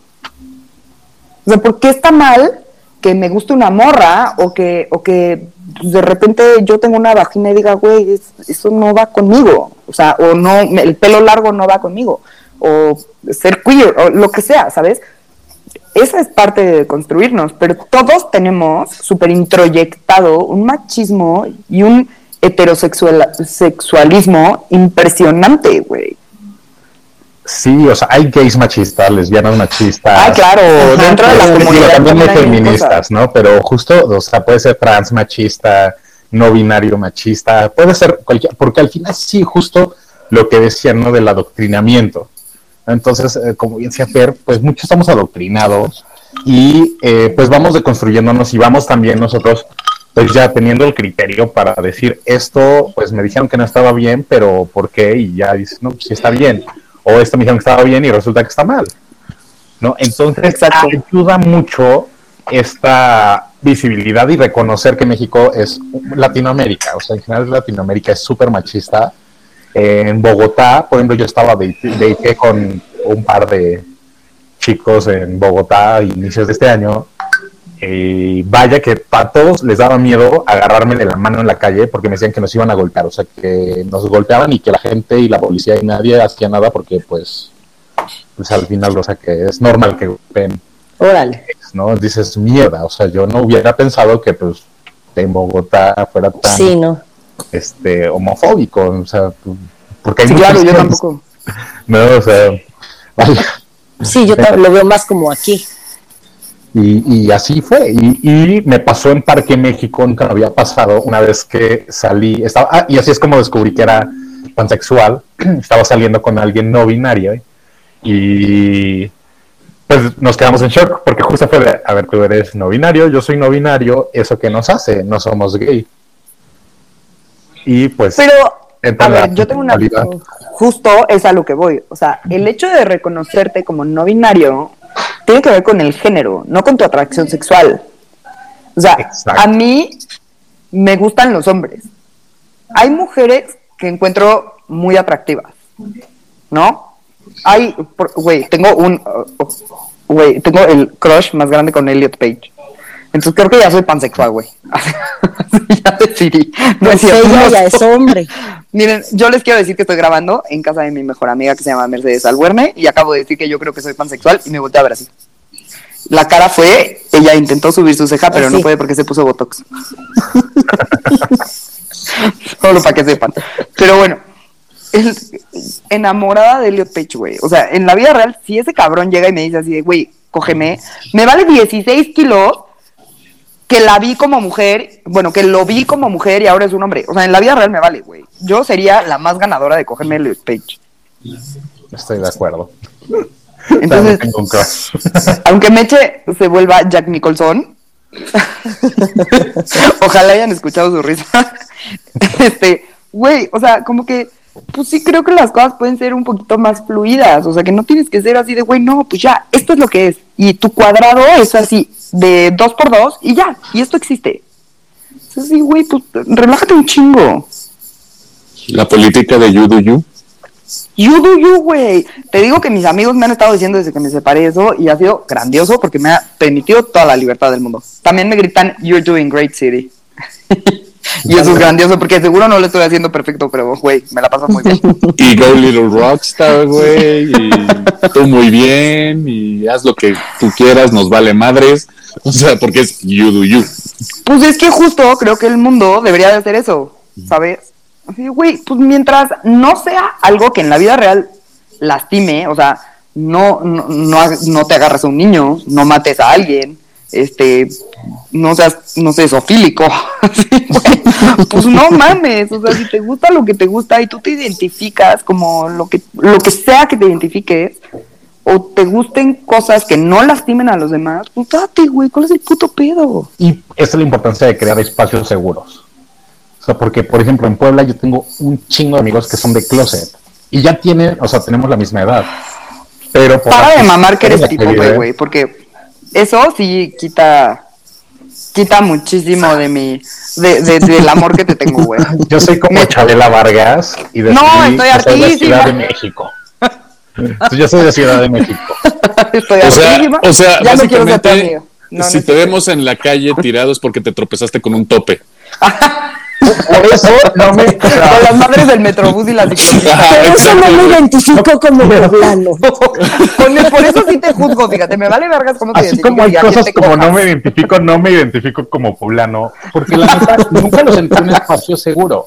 O sea, ¿por qué está mal que me guste una morra o que, o que de repente yo tengo una vagina y diga, güey, es- eso no va conmigo. O sea, o no, el pelo largo no va conmigo. O ser queer, o lo que sea, ¿sabes? Esa es parte de construirnos, pero todos tenemos súper introyectado un machismo y un heterosexual sexualismo impresionante, güey. Sí, o sea, hay gays machistas, lesbianas machistas. Ah, claro, Ajá, dentro de la Digo, comunidad también hay hay feministas. ¿no? Pero justo, o sea, puede ser trans machista, no binario machista, puede ser cualquier, porque al final sí, justo lo que decían, ¿no? Del adoctrinamiento. Entonces, eh, como bien decía Fer, pues muchos estamos adoctrinados y eh, pues vamos deconstruyéndonos y vamos también nosotros pues ya teniendo el criterio para decir esto, pues me dijeron que no estaba bien, pero ¿por qué? Y ya dices, no, pues sí está bien. O esto me dijeron que estaba bien y resulta que está mal. ¿No? Entonces, Exacto. ayuda mucho esta visibilidad y reconocer que México es Latinoamérica, o sea, en general Latinoamérica es súper machista. En Bogotá, por ejemplo, yo estaba de, de con un par de chicos en Bogotá a inicios de este año. Y vaya que a todos les daba miedo agarrarme de la mano en la calle porque me decían que nos iban a golpear, o sea, que nos golpeaban y que la gente y la policía y nadie hacía nada porque, pues, pues al final, o sea, que es normal que golpeen Órale. ¿no? Dices, mierda, o sea, yo no hubiera pensado que, pues, en Bogotá fuera tan, Sí, no. este, homofóbico, o sea, porque hay Sí, claro, yo tampoco. No, o sea, vaya, Sí, yo lo veo más como aquí. Y, y así fue, y, y me pasó en Parque México, nunca me había pasado, una vez que salí, estaba, ah, y así es como descubrí que era pansexual, estaba saliendo con alguien no binario, y pues nos quedamos en shock porque justo fue de, a ver, tú eres no binario, yo soy no binario, ¿eso qué nos hace? No somos gay. Y pues... Pero, a ver, yo tengo una... Justo es a lo que voy. O sea, el hecho de reconocerte como no binario tiene que ver con el género, no con tu atracción sexual. O sea, Exacto. a mí me gustan los hombres. Hay mujeres que encuentro muy atractivas, ¿no? Hay, por- güey, tengo un, uh, güey, tengo el crush más grande con Elliot Page. Entonces creo que ya soy pansexual, güey. ya decidí. No es Pues cierto, ella no ya es hombre. Miren, yo les quiero decir que estoy grabando en casa de mi mejor amiga que se llama Mercedes Albuerne y acabo de decir que yo creo que soy pansexual y me volteé a ver así. La cara fue, ella intentó subir su ceja, pero no puede porque se puso botox. Solo para que sepan. Pero bueno, el- enamorada de Elliot Page, güey. O sea, en la vida real, si ese cabrón llega y me dice así de, güey, cógeme, me vale 16 kilos que la vi como mujer, bueno, que lo vi como mujer y ahora es un hombre. O sea, en la vida real me vale, güey. Yo sería la más ganadora de cogerme el Page. Estoy de acuerdo. Entonces, aunque Meche se vuelva Jack Nicholson, ojalá hayan escuchado su risa. este, güey, o sea, como que, pues sí creo que las cosas pueden ser un poquito más fluidas. O sea, que no tienes que ser así de, güey, no, pues ya, esto es lo que es. Y tu cuadrado es así, de dos por dos, y ya, y esto existe. Es así, güey, pues relájate un chingo. La política de you do you. You do you, güey. Te digo que mis amigos me han estado diciendo desde que me separé eso y ha sido grandioso porque me ha permitido toda la libertad del mundo. También me gritan, You're doing great, City. y eso es grandioso porque seguro no lo estoy haciendo perfecto, pero, güey, me la paso muy bien. Y Go Little Rockstar, güey. Y tú muy bien. Y haz lo que tú quieras, nos vale madres. O sea, porque es you do you. Pues es que justo creo que el mundo debería de hacer eso, ¿sabes? Así, güey, pues mientras no sea algo que en la vida real lastime, o sea, no, no, no, no te agarres a un niño, no mates a alguien, este, no seas, no sé, sofílico, pues no mames, o sea, si te gusta lo que te gusta y tú te identificas como lo que, lo que sea que te identifiques, o te gusten cosas que no lastimen a los demás, pues date, güey, ¿cuál es el puto pedo? Y esa es la importancia de crear espacios seguros. O sea, porque, por ejemplo, en Puebla yo tengo un chingo de amigos que son de closet. Y ya tienen, o sea, tenemos la misma edad. Pero por Para de mamar que eres tipo, güey, porque eso sí quita quita muchísimo de mi de, de- del amor que te tengo, güey. Yo soy como Chabela Vargas y de No, estoy de. Ciudad de México. Yo soy de Ciudad de México. Estoy O sea, o sea, ya no quiero ser tu básicamente, amigo. No, si no te vemos en la calle tirado es porque te tropezaste con un tope. Por eso no me. Con las madres del metrobús y las ciclistas. Pero eso no me identifico como el- por eso sí te juzgo, fíjate, me vale vergas cómo te Así identificas como hay cosas como cojas. no me identifico, no me identifico como poblano, porque la neta nunca lo sentí un espacio seguro.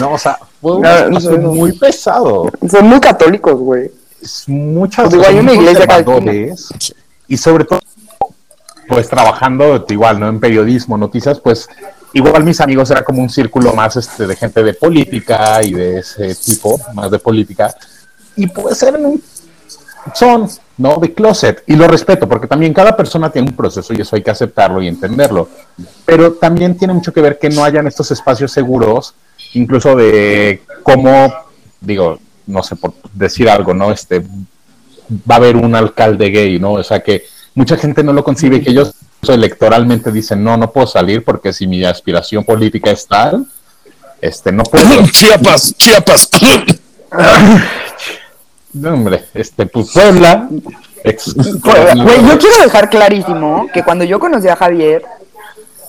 No, o sea, fue un No, espacio no, no. muy pesado. Son muy católicos, güey. Es muchas Pues igual hay una iglesia y sobre todo pues trabajando igual no en periodismo noticias pues igual mis amigos era como un círculo más este de gente de política y de ese tipo más de política. Y pues eran un- son no de closet. Y lo respeto porque también cada persona tiene un proceso y eso hay que aceptarlo y entenderlo. Pero también tiene mucho que ver que no hayan estos espacios seguros incluso de cómo digo no sé por decir algo no este va a haber un alcalde gay, ¿no? O sea que mucha gente no lo concibe, que ellos electoralmente dicen, no, no puedo salir porque si mi aspiración política es tal, este, no puedo. Chiapas, Chiapas. No, hombre, este, pues Puebla, ex- Güey, yo quiero dejar clarísimo que cuando yo conocí a Javier,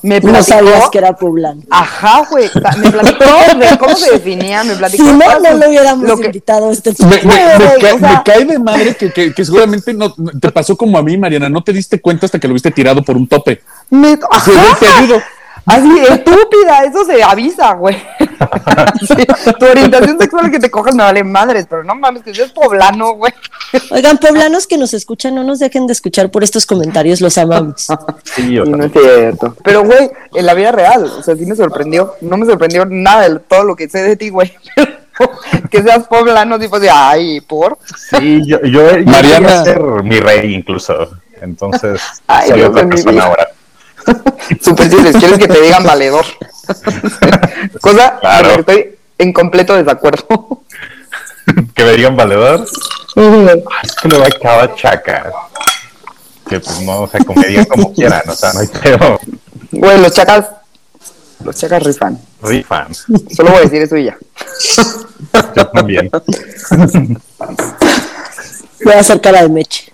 me No platicó... sabías que era poblano. Ajá, güey. me platicó de cómo se definía, me platicó... Si no, no lo hubiéramos lo que- invitado a este Me, me- cae, o sea- me cae de madre que, que- que seguramente no te pasó como a mí, Mariana. No te diste cuenta hasta que lo viste tirado por un tope. me- ajá. Así, estúpida, eso se avisa, güey. Sí, tu orientación sexual que te cojas me vale madres, pero no mames, que seas poblano, güey. Oigan, poblanos que nos escuchan, no nos dejen de escuchar por estos comentarios, los amamos. sí, o Y sea, no es cierto. Pero, güey, en la vida real, o sea, sí me sorprendió. No me sorprendió nada de todo lo que sé de ti, güey. que seas poblano, tipo de, ay, por. sí, yo, yo, yo Mariana. quería ser mi rey incluso, entonces Ay, soy Dios otra persona ahora. Súper simples, quieres que te digan valedor. Cosa Claro. que estoy en completo desacuerdo. que me digan valedor, es que le va a acabar chaca. Que pues no, o sea, como me digan como quieran, o sea, no hay pedo. Güey, los chacas, los chacas rifan. Rifan. Solo voy a decir eso y ya. Yo también. Voy a hacer cara de meche.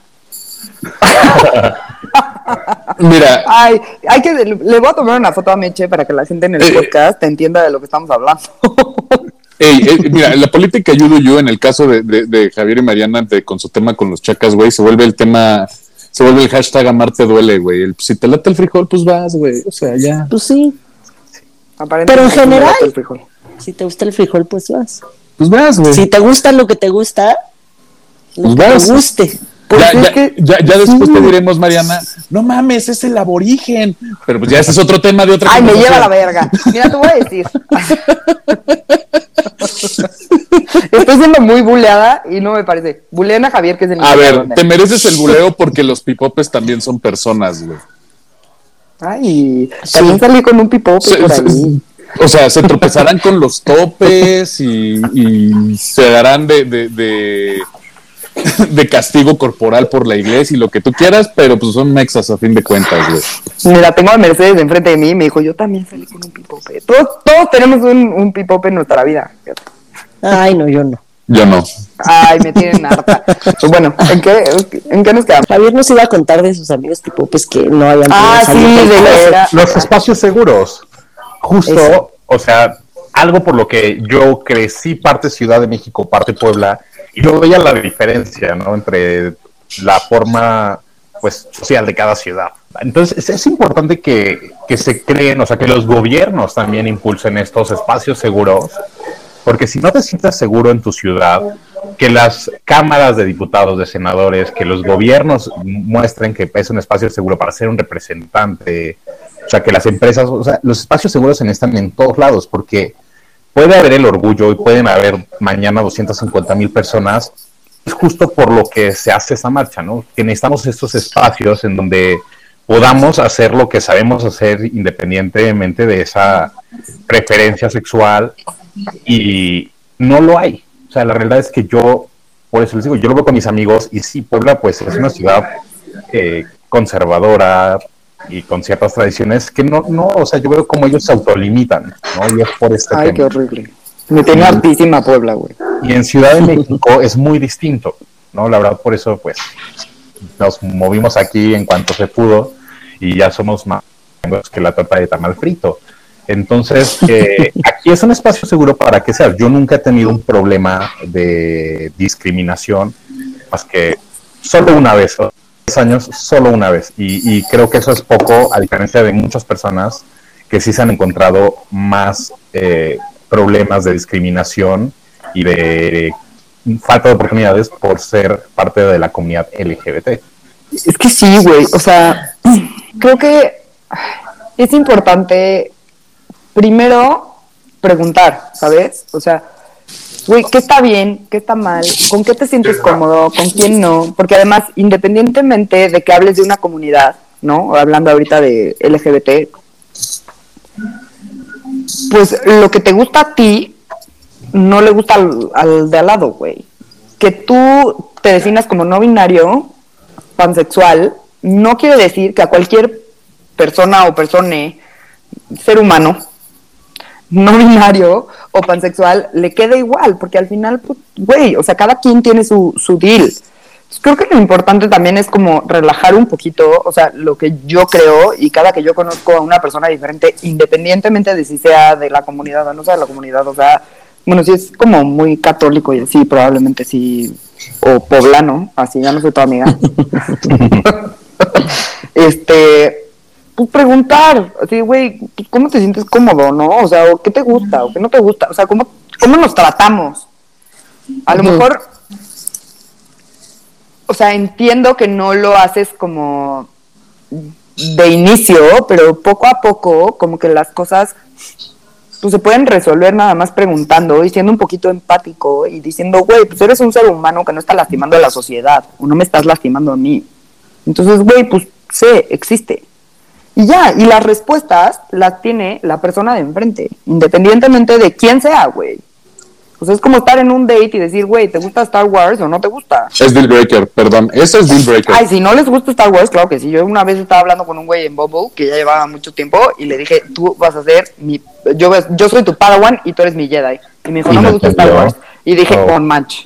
Mira, Ay, hay que, le voy a tomar una foto a Meche para que la gente en el Eh, podcast te entienda de lo que estamos hablando. ey, ey, mira, la política you do you, en el caso de, de- de Javier y Mariana, de- con su tema con los chacas, güey, se vuelve el tema, se vuelve el hashtag amarte duele, güey. El, si te late el frijol, pues vas, güey. O sea, ya. Pues sí, Aparentemente, Pero en general- gusta el frijol. si te gusta el frijol, pues vas. Pues vas, güey. Si te gusta lo que te gusta, lo Pues que vas. te guste. Pues ya, es ya- que- ya- ya después sí. te diremos, Mariana, no mames, es el aborigen. Pero pues ya ese es otro tema de otra Ay, me lleva la verga. Mira, te voy a decir. Estoy siendo muy buleada y no me parece. Bulean a Javier, que es el A ver, te mereces el buleo porque los pipopes también son personas, güey. Ay, también salí con un pipope por ahí. o sea, se tropezarán con los topes y, y se darán de, de, de, de castigo corporal por la iglesia y lo que tú quieras, pero pues son mexas a fin de cuentas, güey. Mira, tengo a Mercedes enfrente de mí y me dijo, yo también salí con un pipope. Todos, todos tenemos un, un pipope en nuestra vida. Ay, no, yo no. Yo no. Ay, me tienen harta. Pues bueno, ¿en qué, ¿en qué nos quedamos? Javier nos iba a contar de sus amigos tipo pues que no habían Ah, sí, de veras. Los espacios seguros. Justo, Eso. o sea, algo por lo que yo crecí parte Ciudad de México, parte Puebla, y luego veía la diferencia, ¿no? Entre la forma, pues, social de cada ciudad. Entonces, es, importante que, que se creen, o sea, que los gobiernos también impulsen estos espacios seguros, porque si no te sientes seguro en tu ciudad, que las cámaras de diputados, de senadores, que los gobiernos muestren que es un espacio seguro para ser un representante, o sea, que las empresas, o sea, los espacios seguros se necesitan en todos lados, porque puede haber el orgullo y pueden haber mañana 250 mil personas, es justo por lo que se hace esa marcha, ¿no? Que necesitamos estos espacios en donde podamos hacer lo que sabemos hacer independientemente de esa preferencia sexual y no lo hay. O sea, la realidad es que yo, por eso les digo, yo lo veo con mis amigos y sí, Puebla pues es una ciudad eh, conservadora y con ciertas tradiciones que no, no, o sea, yo veo como ellos se autolimitan, ¿no? Y es por este Ay, tema. qué horrible. Me tiene hartísima Puebla, güey. Y en Ciudad de México es muy distinto, ¿no? La verdad, por eso, pues, nos movimos aquí en cuanto se pudo. y ya somos más que la torta de tamal frito. Entonces, eh, aquí es un espacio seguro para que sea. Yo nunca he tenido un problema de discriminación, más que solo una vez, años, solo una vez. Y, creo que eso es poco, a diferencia de muchas personas que sí se han encontrado más eh, problemas de discriminación y de falta de oportunidades por ser parte de la comunidad LGBT. Es que sí, güey. O sea, creo que es importante primero preguntar, ¿sabes? O sea, güey, ¿qué está bien? ¿Qué está mal? ¿Con qué te sientes cómodo? ¿Con quién no? Porque además, independientemente de que hables de una comunidad, ¿no? Hablando ahorita de LGBT, pues lo que te gusta a ti no le gusta al, de al lado, güey. Que tú te definas como no binario, pansexual, no quiere decir que a cualquier persona o persona, ser humano, no binario o pansexual, le quede igual, porque al final, pues, güey, o sea, cada quien tiene su, su deal. creo que lo importante también es como relajar un poquito, o sea, lo que yo creo y cada que yo conozco a una persona diferente, independientemente de si sea de la comunidad o no sea de la comunidad, o sea, bueno, si es como muy católico y así, probablemente sí, o poblano, así, ya no soy tu amiga. este, pues preguntar, así, güey, ¿cómo te sientes cómodo, no? O sea, ¿qué te gusta o qué no te gusta? O sea, ¿cómo, cómo nos tratamos? A lo mejor, o sea, entiendo que no lo haces como de inicio, pero poco a poco, como que las cosas pues se pueden resolver nada más preguntando y siendo un poquito empático y diciendo, güey, pues eres un ser humano que no está lastimando a la sociedad o no me estás lastimando a mí. Entonces, güey, pues sé, existe. Y ya, y las respuestas las tiene la persona de enfrente, independientemente de quién sea, güey. O sea, es como estar en un date y decir, güey, ¿te gusta Star Wars o no te gusta? Es deal breaker, perdón. Eso es deal breaker. Ay, si no les gusta Star Wars, claro que sí. Yo una vez estaba hablando con un güey en Bubble que ya llevaba mucho tiempo y le dije, tú vas a ser mi. Yo, yo soy tu Padawan y tú eres mi Jedi. Y me dijo, no me gusta Star Wars. Y dije, oh. on match.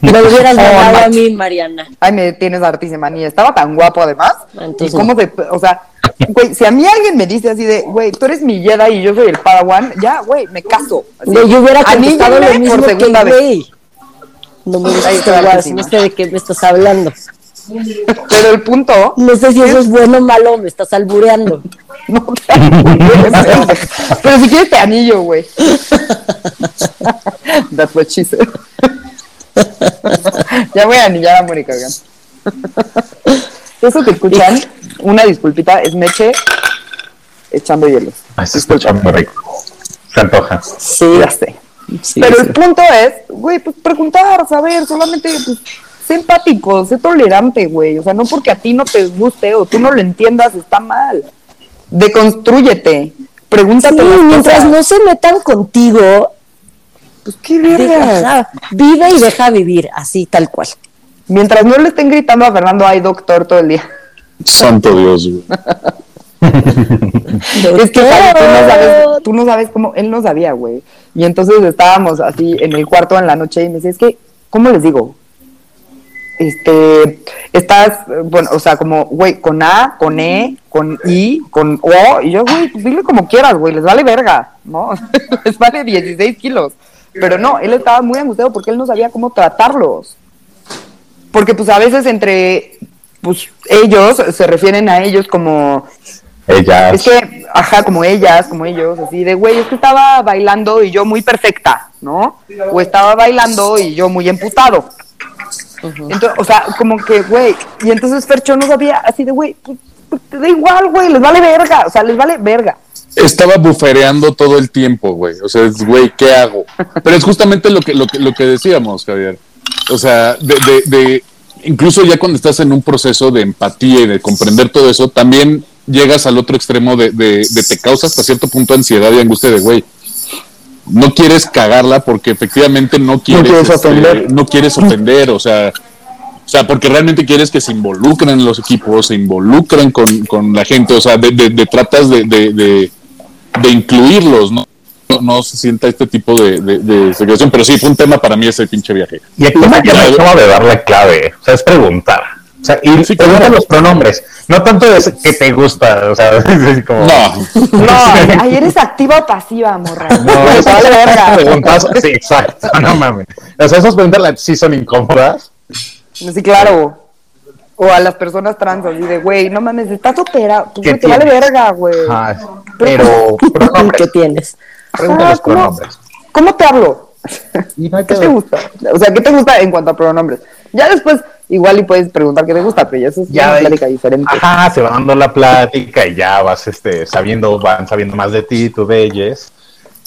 Me hubieras ganado a mí, Mariana. Ay, me tienes hartísima ni Estaba tan guapo además. Entonces, y cómo se, o sea, güey, si a mí alguien me dice así de, güey, tú eres mi Jedi y yo soy el Padawan, ya, güey, me caso. yo hubiera contestado lo mismo por segunda que, vez. No me gusta Wars, no sé de qué me estás hablando. Pero el punto. No sé si eso es bueno o malo, me estás albureando. no te Pero si quieres te anillo, güey. That's what she said. ya voy a anillar a Mónica, Eso que escuchan, una disculpita, es Meche echando hielos. Ah, se está muy rico. Se antoja. Sí, ya sé. Pero el punto es, güey, pues preguntar, saber, solamente pues, sé empático, sé tolerante, güey. O sea, no porque a ti no te guste o tú no lo entiendas, está mal. Deconstrúyete. Pregúntate. mientras no se metan contigo, pues qué verga. Vive y deja vivir, así, tal cual. Mientras no le estén gritando a Fernando, hay doctor todo el día. Santo Dios, güey. es que tú, no sabes, tú no sabes cómo, él no sabía, güey. Y entonces estábamos así en el cuarto en la noche y me dice, es que, ¿cómo les digo? Este, estás, bueno, o sea, como, güey, con A, con E, con I, con O, y yo, güey, pues dile como quieras, güey, les vale verga, ¿no? les vale 16 kilos. Pero no, él estaba muy angustiado porque él no sabía cómo tratarlos. Porque pues a veces entre pues ellos se refieren a ellos como ellas. Es que, ajá, como ellas, como ellos, así de, güey, es que estaba bailando y yo muy perfecta, ¿no? O estaba bailando y yo muy emputado. Entonces, o sea, como que, güey, y entonces Fercho no sabía, así de, güey, pues, pues, te da igual, güey, les vale verga, o sea, les vale verga estaba bufereando todo el tiempo, güey. O sea, es, güey, ¿qué hago? Pero es justamente lo que, lo que, lo que decíamos, Javier. O sea, de, de, de, incluso ya cuando estás en un proceso de empatía y de comprender todo eso, también llegas al otro extremo de, de, te causa hasta cierto punto ansiedad y angustia de, güey, no quieres cagarla porque efectivamente no quieres, no quieres, este, ofender. no quieres ofender, o sea, o sea, porque realmente quieres que se involucren en los equipos, se involucren con, con la gente, o sea, de, de tratas de, de incluirlos, ¿no? No, se sienta este tipo de, de, segregación, pero sí fue un tema para mí ese pinche viaje. Y aquí me acabo de dar la clave, o sea, es preguntar. O sea, y Sí, pregunta claro. los pronombres. No tanto es que te gusta, o sea, es como... No, No, ahí eres activa o pasiva, morra. No, esas preguntas, sí, exacto, no mames. O sea, esas preguntas sí son incómodas. Sí, claro. O a las personas trans, así de, güey, no mames, estás opera, pues ¿Qué te vale verga, güey. Ajá, pero ¿Qué pronombres, tienes? pregunta Ajá, los ¿cómo? pronombres. ¿Cómo te hablo? Y no hay ¿Qué te gusta? O sea, ¿qué te gusta en cuanto a pronombres? Ya después, igual y puedes preguntar qué te gusta, pero ya eso es Ya una plática diferente. Ajá, se va dando la plática y ya vas este, sabiendo, van sabiendo más de ti, tú de ellas.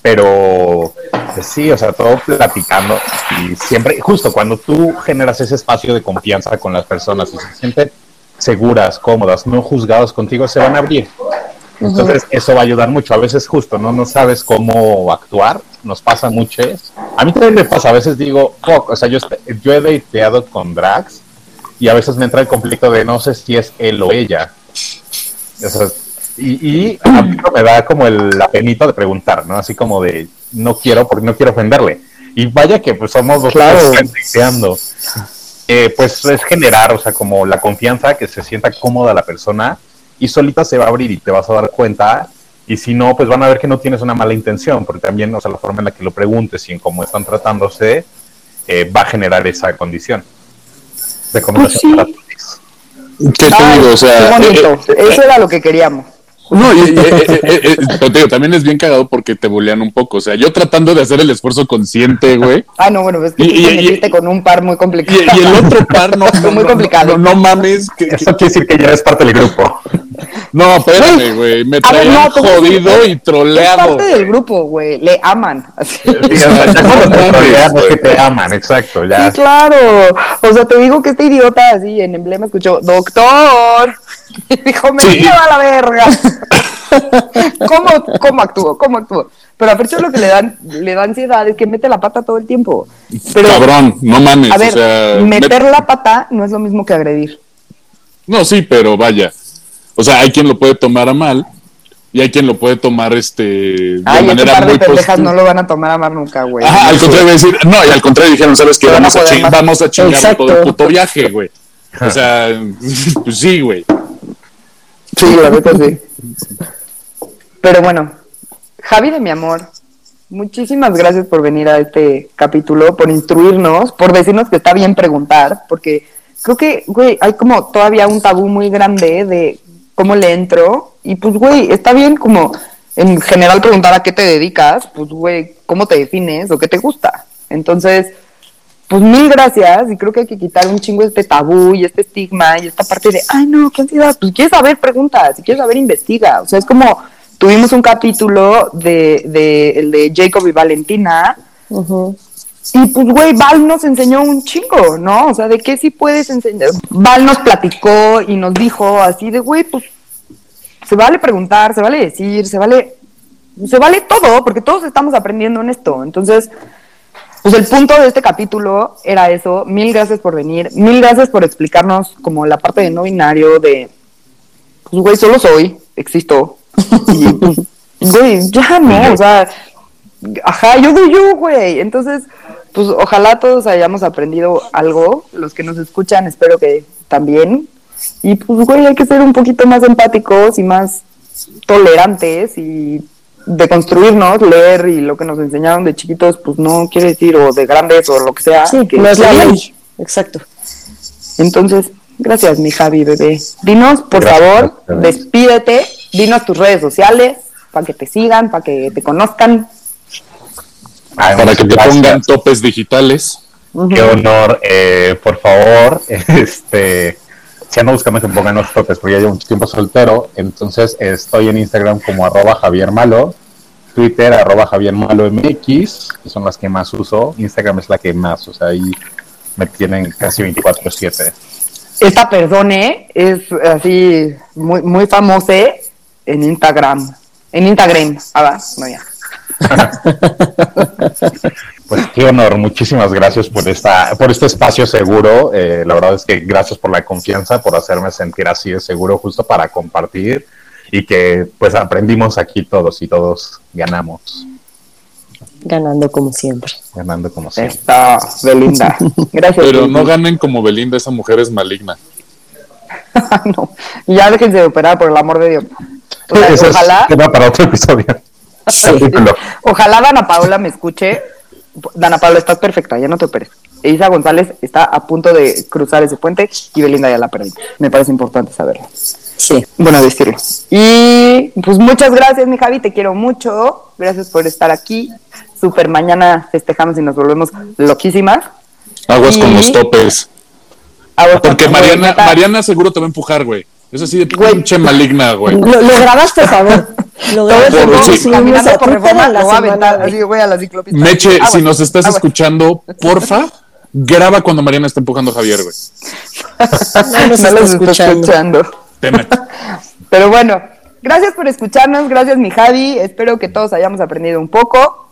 Pero pues sí, o sea, todo platicando y siempre, justo cuando tú generas ese espacio de confianza con las personas y se sienten seguras, cómodas, no juzgados contigo, se van a abrir. Entonces, eso va a ayudar mucho. A veces, justo, ¿no? No sabes cómo actuar. Nos pasa mucho. es- A mí también me pasa. A veces digo, fuck, o sea, yo, yo he dateado con drags y a veces me entra el conflicto de no sé si es él o ella. O sea, y, y a mí me da como el, la penita de preguntar, ¿no? Así como de no quiero porque no quiero ofenderle. Y vaya que pues somos dos Claro. Eh, pues es generar, o sea, como la confianza, que se sienta cómoda la persona y solita se va a abrir y te vas a dar cuenta. Y si no, pues van a ver que no tienes una mala intención, porque también, o sea, la forma en la que lo preguntes y en cómo están tratándose eh, va a generar esa condición. Recomendación Pues sí. para todos. ¿qué te digo? O sea, qué bonito. eh, eh, Eso era lo que queríamos. No, y, y- eh, eh, eh, también es bien cagado porque te bulean un poco. O sea, yo tratando de hacer el esfuerzo consciente, güey. Ah, no, bueno, es que Y- tú y- te y- metiste con un par muy Y, complicado. y el otro par no, Fue muy no, complicado. No, no mames. que- Eso quiere decir que ya eres parte del grupo. No, espérame, güey. Me A ver, traían no, te voy a decir, jodido y Es troleado. parte del grupo, güey. Le aman. Así. Sí, ya cuando es que te aman, exacto. Ya. Sí, claro. O sea, te digo que este idiota así en emblema escuchó, doctor. Y dijo, me Sí. lleva a la verga. ¿Cómo, ¿Cómo actúo? ¿Cómo actúo? Pero a Fercho lo que le dan, le da ansiedad es que mete la pata todo el tiempo. Pero, Cabrón, no mames. a ver, o sea, meter met- la pata no es lo mismo que agredir. No, sí, pero vaya. O sea, hay quien lo puede tomar a mal y hay quien lo puede tomar este de Ay, manera par de muy pendejas positiva. no lo van a tomar a mar nunca, güey. Ajá, al contrario, decir, no, y al contrario dijeron, ¿sabes qué? Vamos a, ching- vamos a chingar Exacto. todo el puto viaje, güey. O sea, pues sí, güey. Sí, la neta sí. Pero bueno, Javi de mi amor, muchísimas gracias por venir a este capítulo, por instruirnos, por decirnos que está bien preguntar, porque creo que, güey, hay como todavía un tabú muy grande de cómo le entro, y pues, güey, está bien como en general preguntar a qué te dedicas, pues, güey, cómo te defines o qué te gusta. Entonces, pues mil gracias y creo que hay que quitar un chingo este tabú y este estigma y esta parte de, ay no, qué ansiedad, pues quieres saber, pregunta, si quieres saber, investiga. O sea, es como, tuvimos un capítulo de, de de Jacob y Valentina Ujú. Y pues, güey, Val nos enseñó un chingo, ¿no? O sea, de qué sí puedes enseñar. Val nos platicó y nos dijo así de, güey, pues se vale preguntar, se vale decir, se vale, se vale todo, porque todos estamos aprendiendo en esto. Entonces, pues el punto de este capítulo era eso. Mil gracias por venir, mil gracias por explicarnos como la parte de no binario de, pues, güey, solo soy, existo. Y, pues, güey, ya no, o sea, ajá, yo doy yo, güey. Entonces, pues ojalá todos hayamos aprendido algo. Los que nos escuchan, espero que también. Y pues, güey, hay que ser un poquito más empáticos y más tolerantes y de construirnos, leer y lo que nos enseñaron de chiquitos, pues no quiere decir, o de grandes o lo que sea. Sí, que no es la ley. Exacto. Entonces, gracias, mi Javi, bebé. Dinos, por Gracias, favor, despídete, dinos tus redes sociales para que te sigan, para que te conozcan. Ay, Para que te gracias. pongan topes digitales. Qué honor, eh, por favor, este, si ando buscando que pongan los topes, porque ya llevo mucho tiempo soltero, entonces estoy en Instagram como arroba Javier Malo, Twitter arroba Javier Malo MX, que son las que más uso, Instagram es la que más, o sea, ahí me tienen casi 24/7. Esta persona es así muy, muy famosa en Instagram. En Instagram, ah, va, no ya. Pues qué honor, muchísimas gracias por esta, por este espacio seguro. eh, la verdad es que gracias por la confianza, por hacerme sentir así de seguro, justo para compartir y que pues aprendimos aquí todos y todos ganamos, Ganando como siempre. ganando como siempre. Está, Belinda. Gracias. Pero Belinda. no ganen como Belinda, esa mujer es maligna. no, ya déjense de operar, por el amor de Dios. O sea, Eso es ojalá, tema para otro episodio. Ojalá Dana Paola me escuche. Dana Paola, estás perfecta, ya no te operes. Isa González está a punto de cruzar ese puente y Belinda ya la perdió. Me parece importante saberlo. Sí. Bueno, decirlo. Y pues muchas gracias, mi Javi, te quiero mucho. Gracias por estar aquí. Super mañana festejamos y nos volvemos loquísimas. Aguas con los topes. Ahora, Porque Mariana, Mariana seguro te va a empujar, güey. Es así de Güey. pinche maligna, güey. Lo, lo grabas, por favor. Lo todo grabas, el Por- lo tiempo sí. subimos caminando a por Twitter reforma, en la lo voy a semana, aventar. güey. Así, güey, a la ciclopista. Meche, Aguas, si nos estás aguas. escuchando, porfa, graba cuando Mariana está empujando a Javier, güey. No nos No está escuchando. Pero bueno, gracias por escucharnos, gracias mi Javi, espero que todos hayamos aprendido un poco.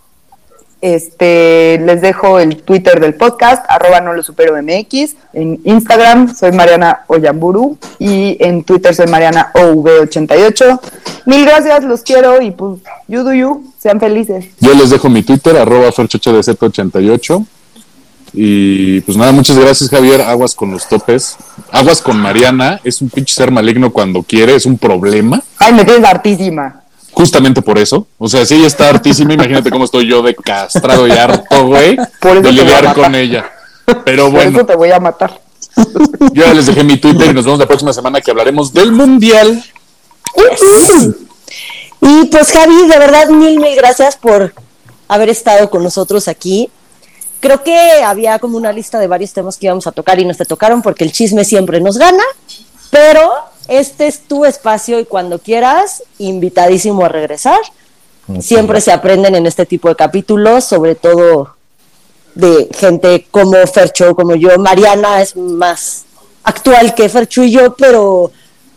Este, les dejo el Twitter del podcast, arroba no lo supero MX. En Instagram soy Mariana Oyamburu y en Twitter soy Mariana OV88. Mil gracias, los quiero y pues, you do you, sean felices. Yo les dejo mi Twitter, arroba ferchochodz88. Y pues nada, muchas gracias, Javier. Aguas con los topes. Aguas con Mariana. Es un pinche ser maligno cuando quiere, es un problema. Ay, me tienes hartísima. Justamente por eso. O sea, si ella está hartísima, imagínate cómo estoy yo de castrado y harto, güey, Por de te voy a lidiar con ella. Pero Por bueno, eso te voy a matar. yo ya les dejé mi Twitter y nos vemos la próxima semana que hablaremos del Mundial. Yes. Y pues Javi, de verdad, mil, mil gracias por haber estado con nosotros aquí. Creo que había como una lista de varios temas que íbamos a tocar y nos te tocaron porque el chisme siempre nos gana, pero este es tu espacio y cuando quieras, invitadísimo a regresar. Siempre se aprenden en este tipo de capítulos, sobre todo de gente como Fercho, como yo. Mariana es más actual que Fercho y yo, pero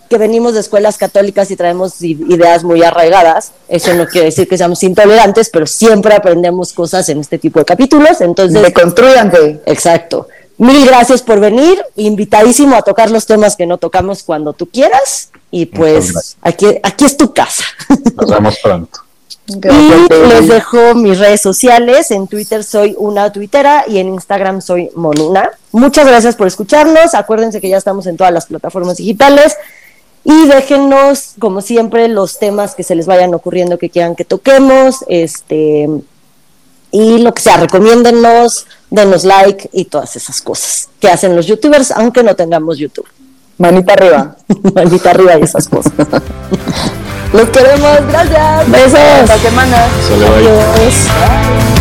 que venimos de escuelas católicas y traemos ideas muy arraigadas. Eso no quiere decir que seamos intolerantes, pero siempre aprendemos cosas en este tipo de capítulos. Entonces, Deconstruyanse. exacto. Mil gracias por venir. Invitadísimo a tocar los temas que no tocamos cuando tú quieras. Y pues aquí, aquí es tu casa. Nos vemos pronto. Y les dejo mis redes sociales. En Twitter soy una tuitera y en Instagram soy Monuna. Muchas gracias por escucharnos. Acuérdense que ya estamos en todas las plataformas digitales. Y déjenos, como siempre, los temas que se les vayan ocurriendo que quieran que toquemos. Este. Y lo que sea, recomiéndennos, denos like y todas esas cosas que hacen los youtubers, aunque no tengamos YouTube. Manita arriba. Manita arriba y esas cosas. Los queremos, gracias. Besos. Hasta semana. Sale, bye. Adiós.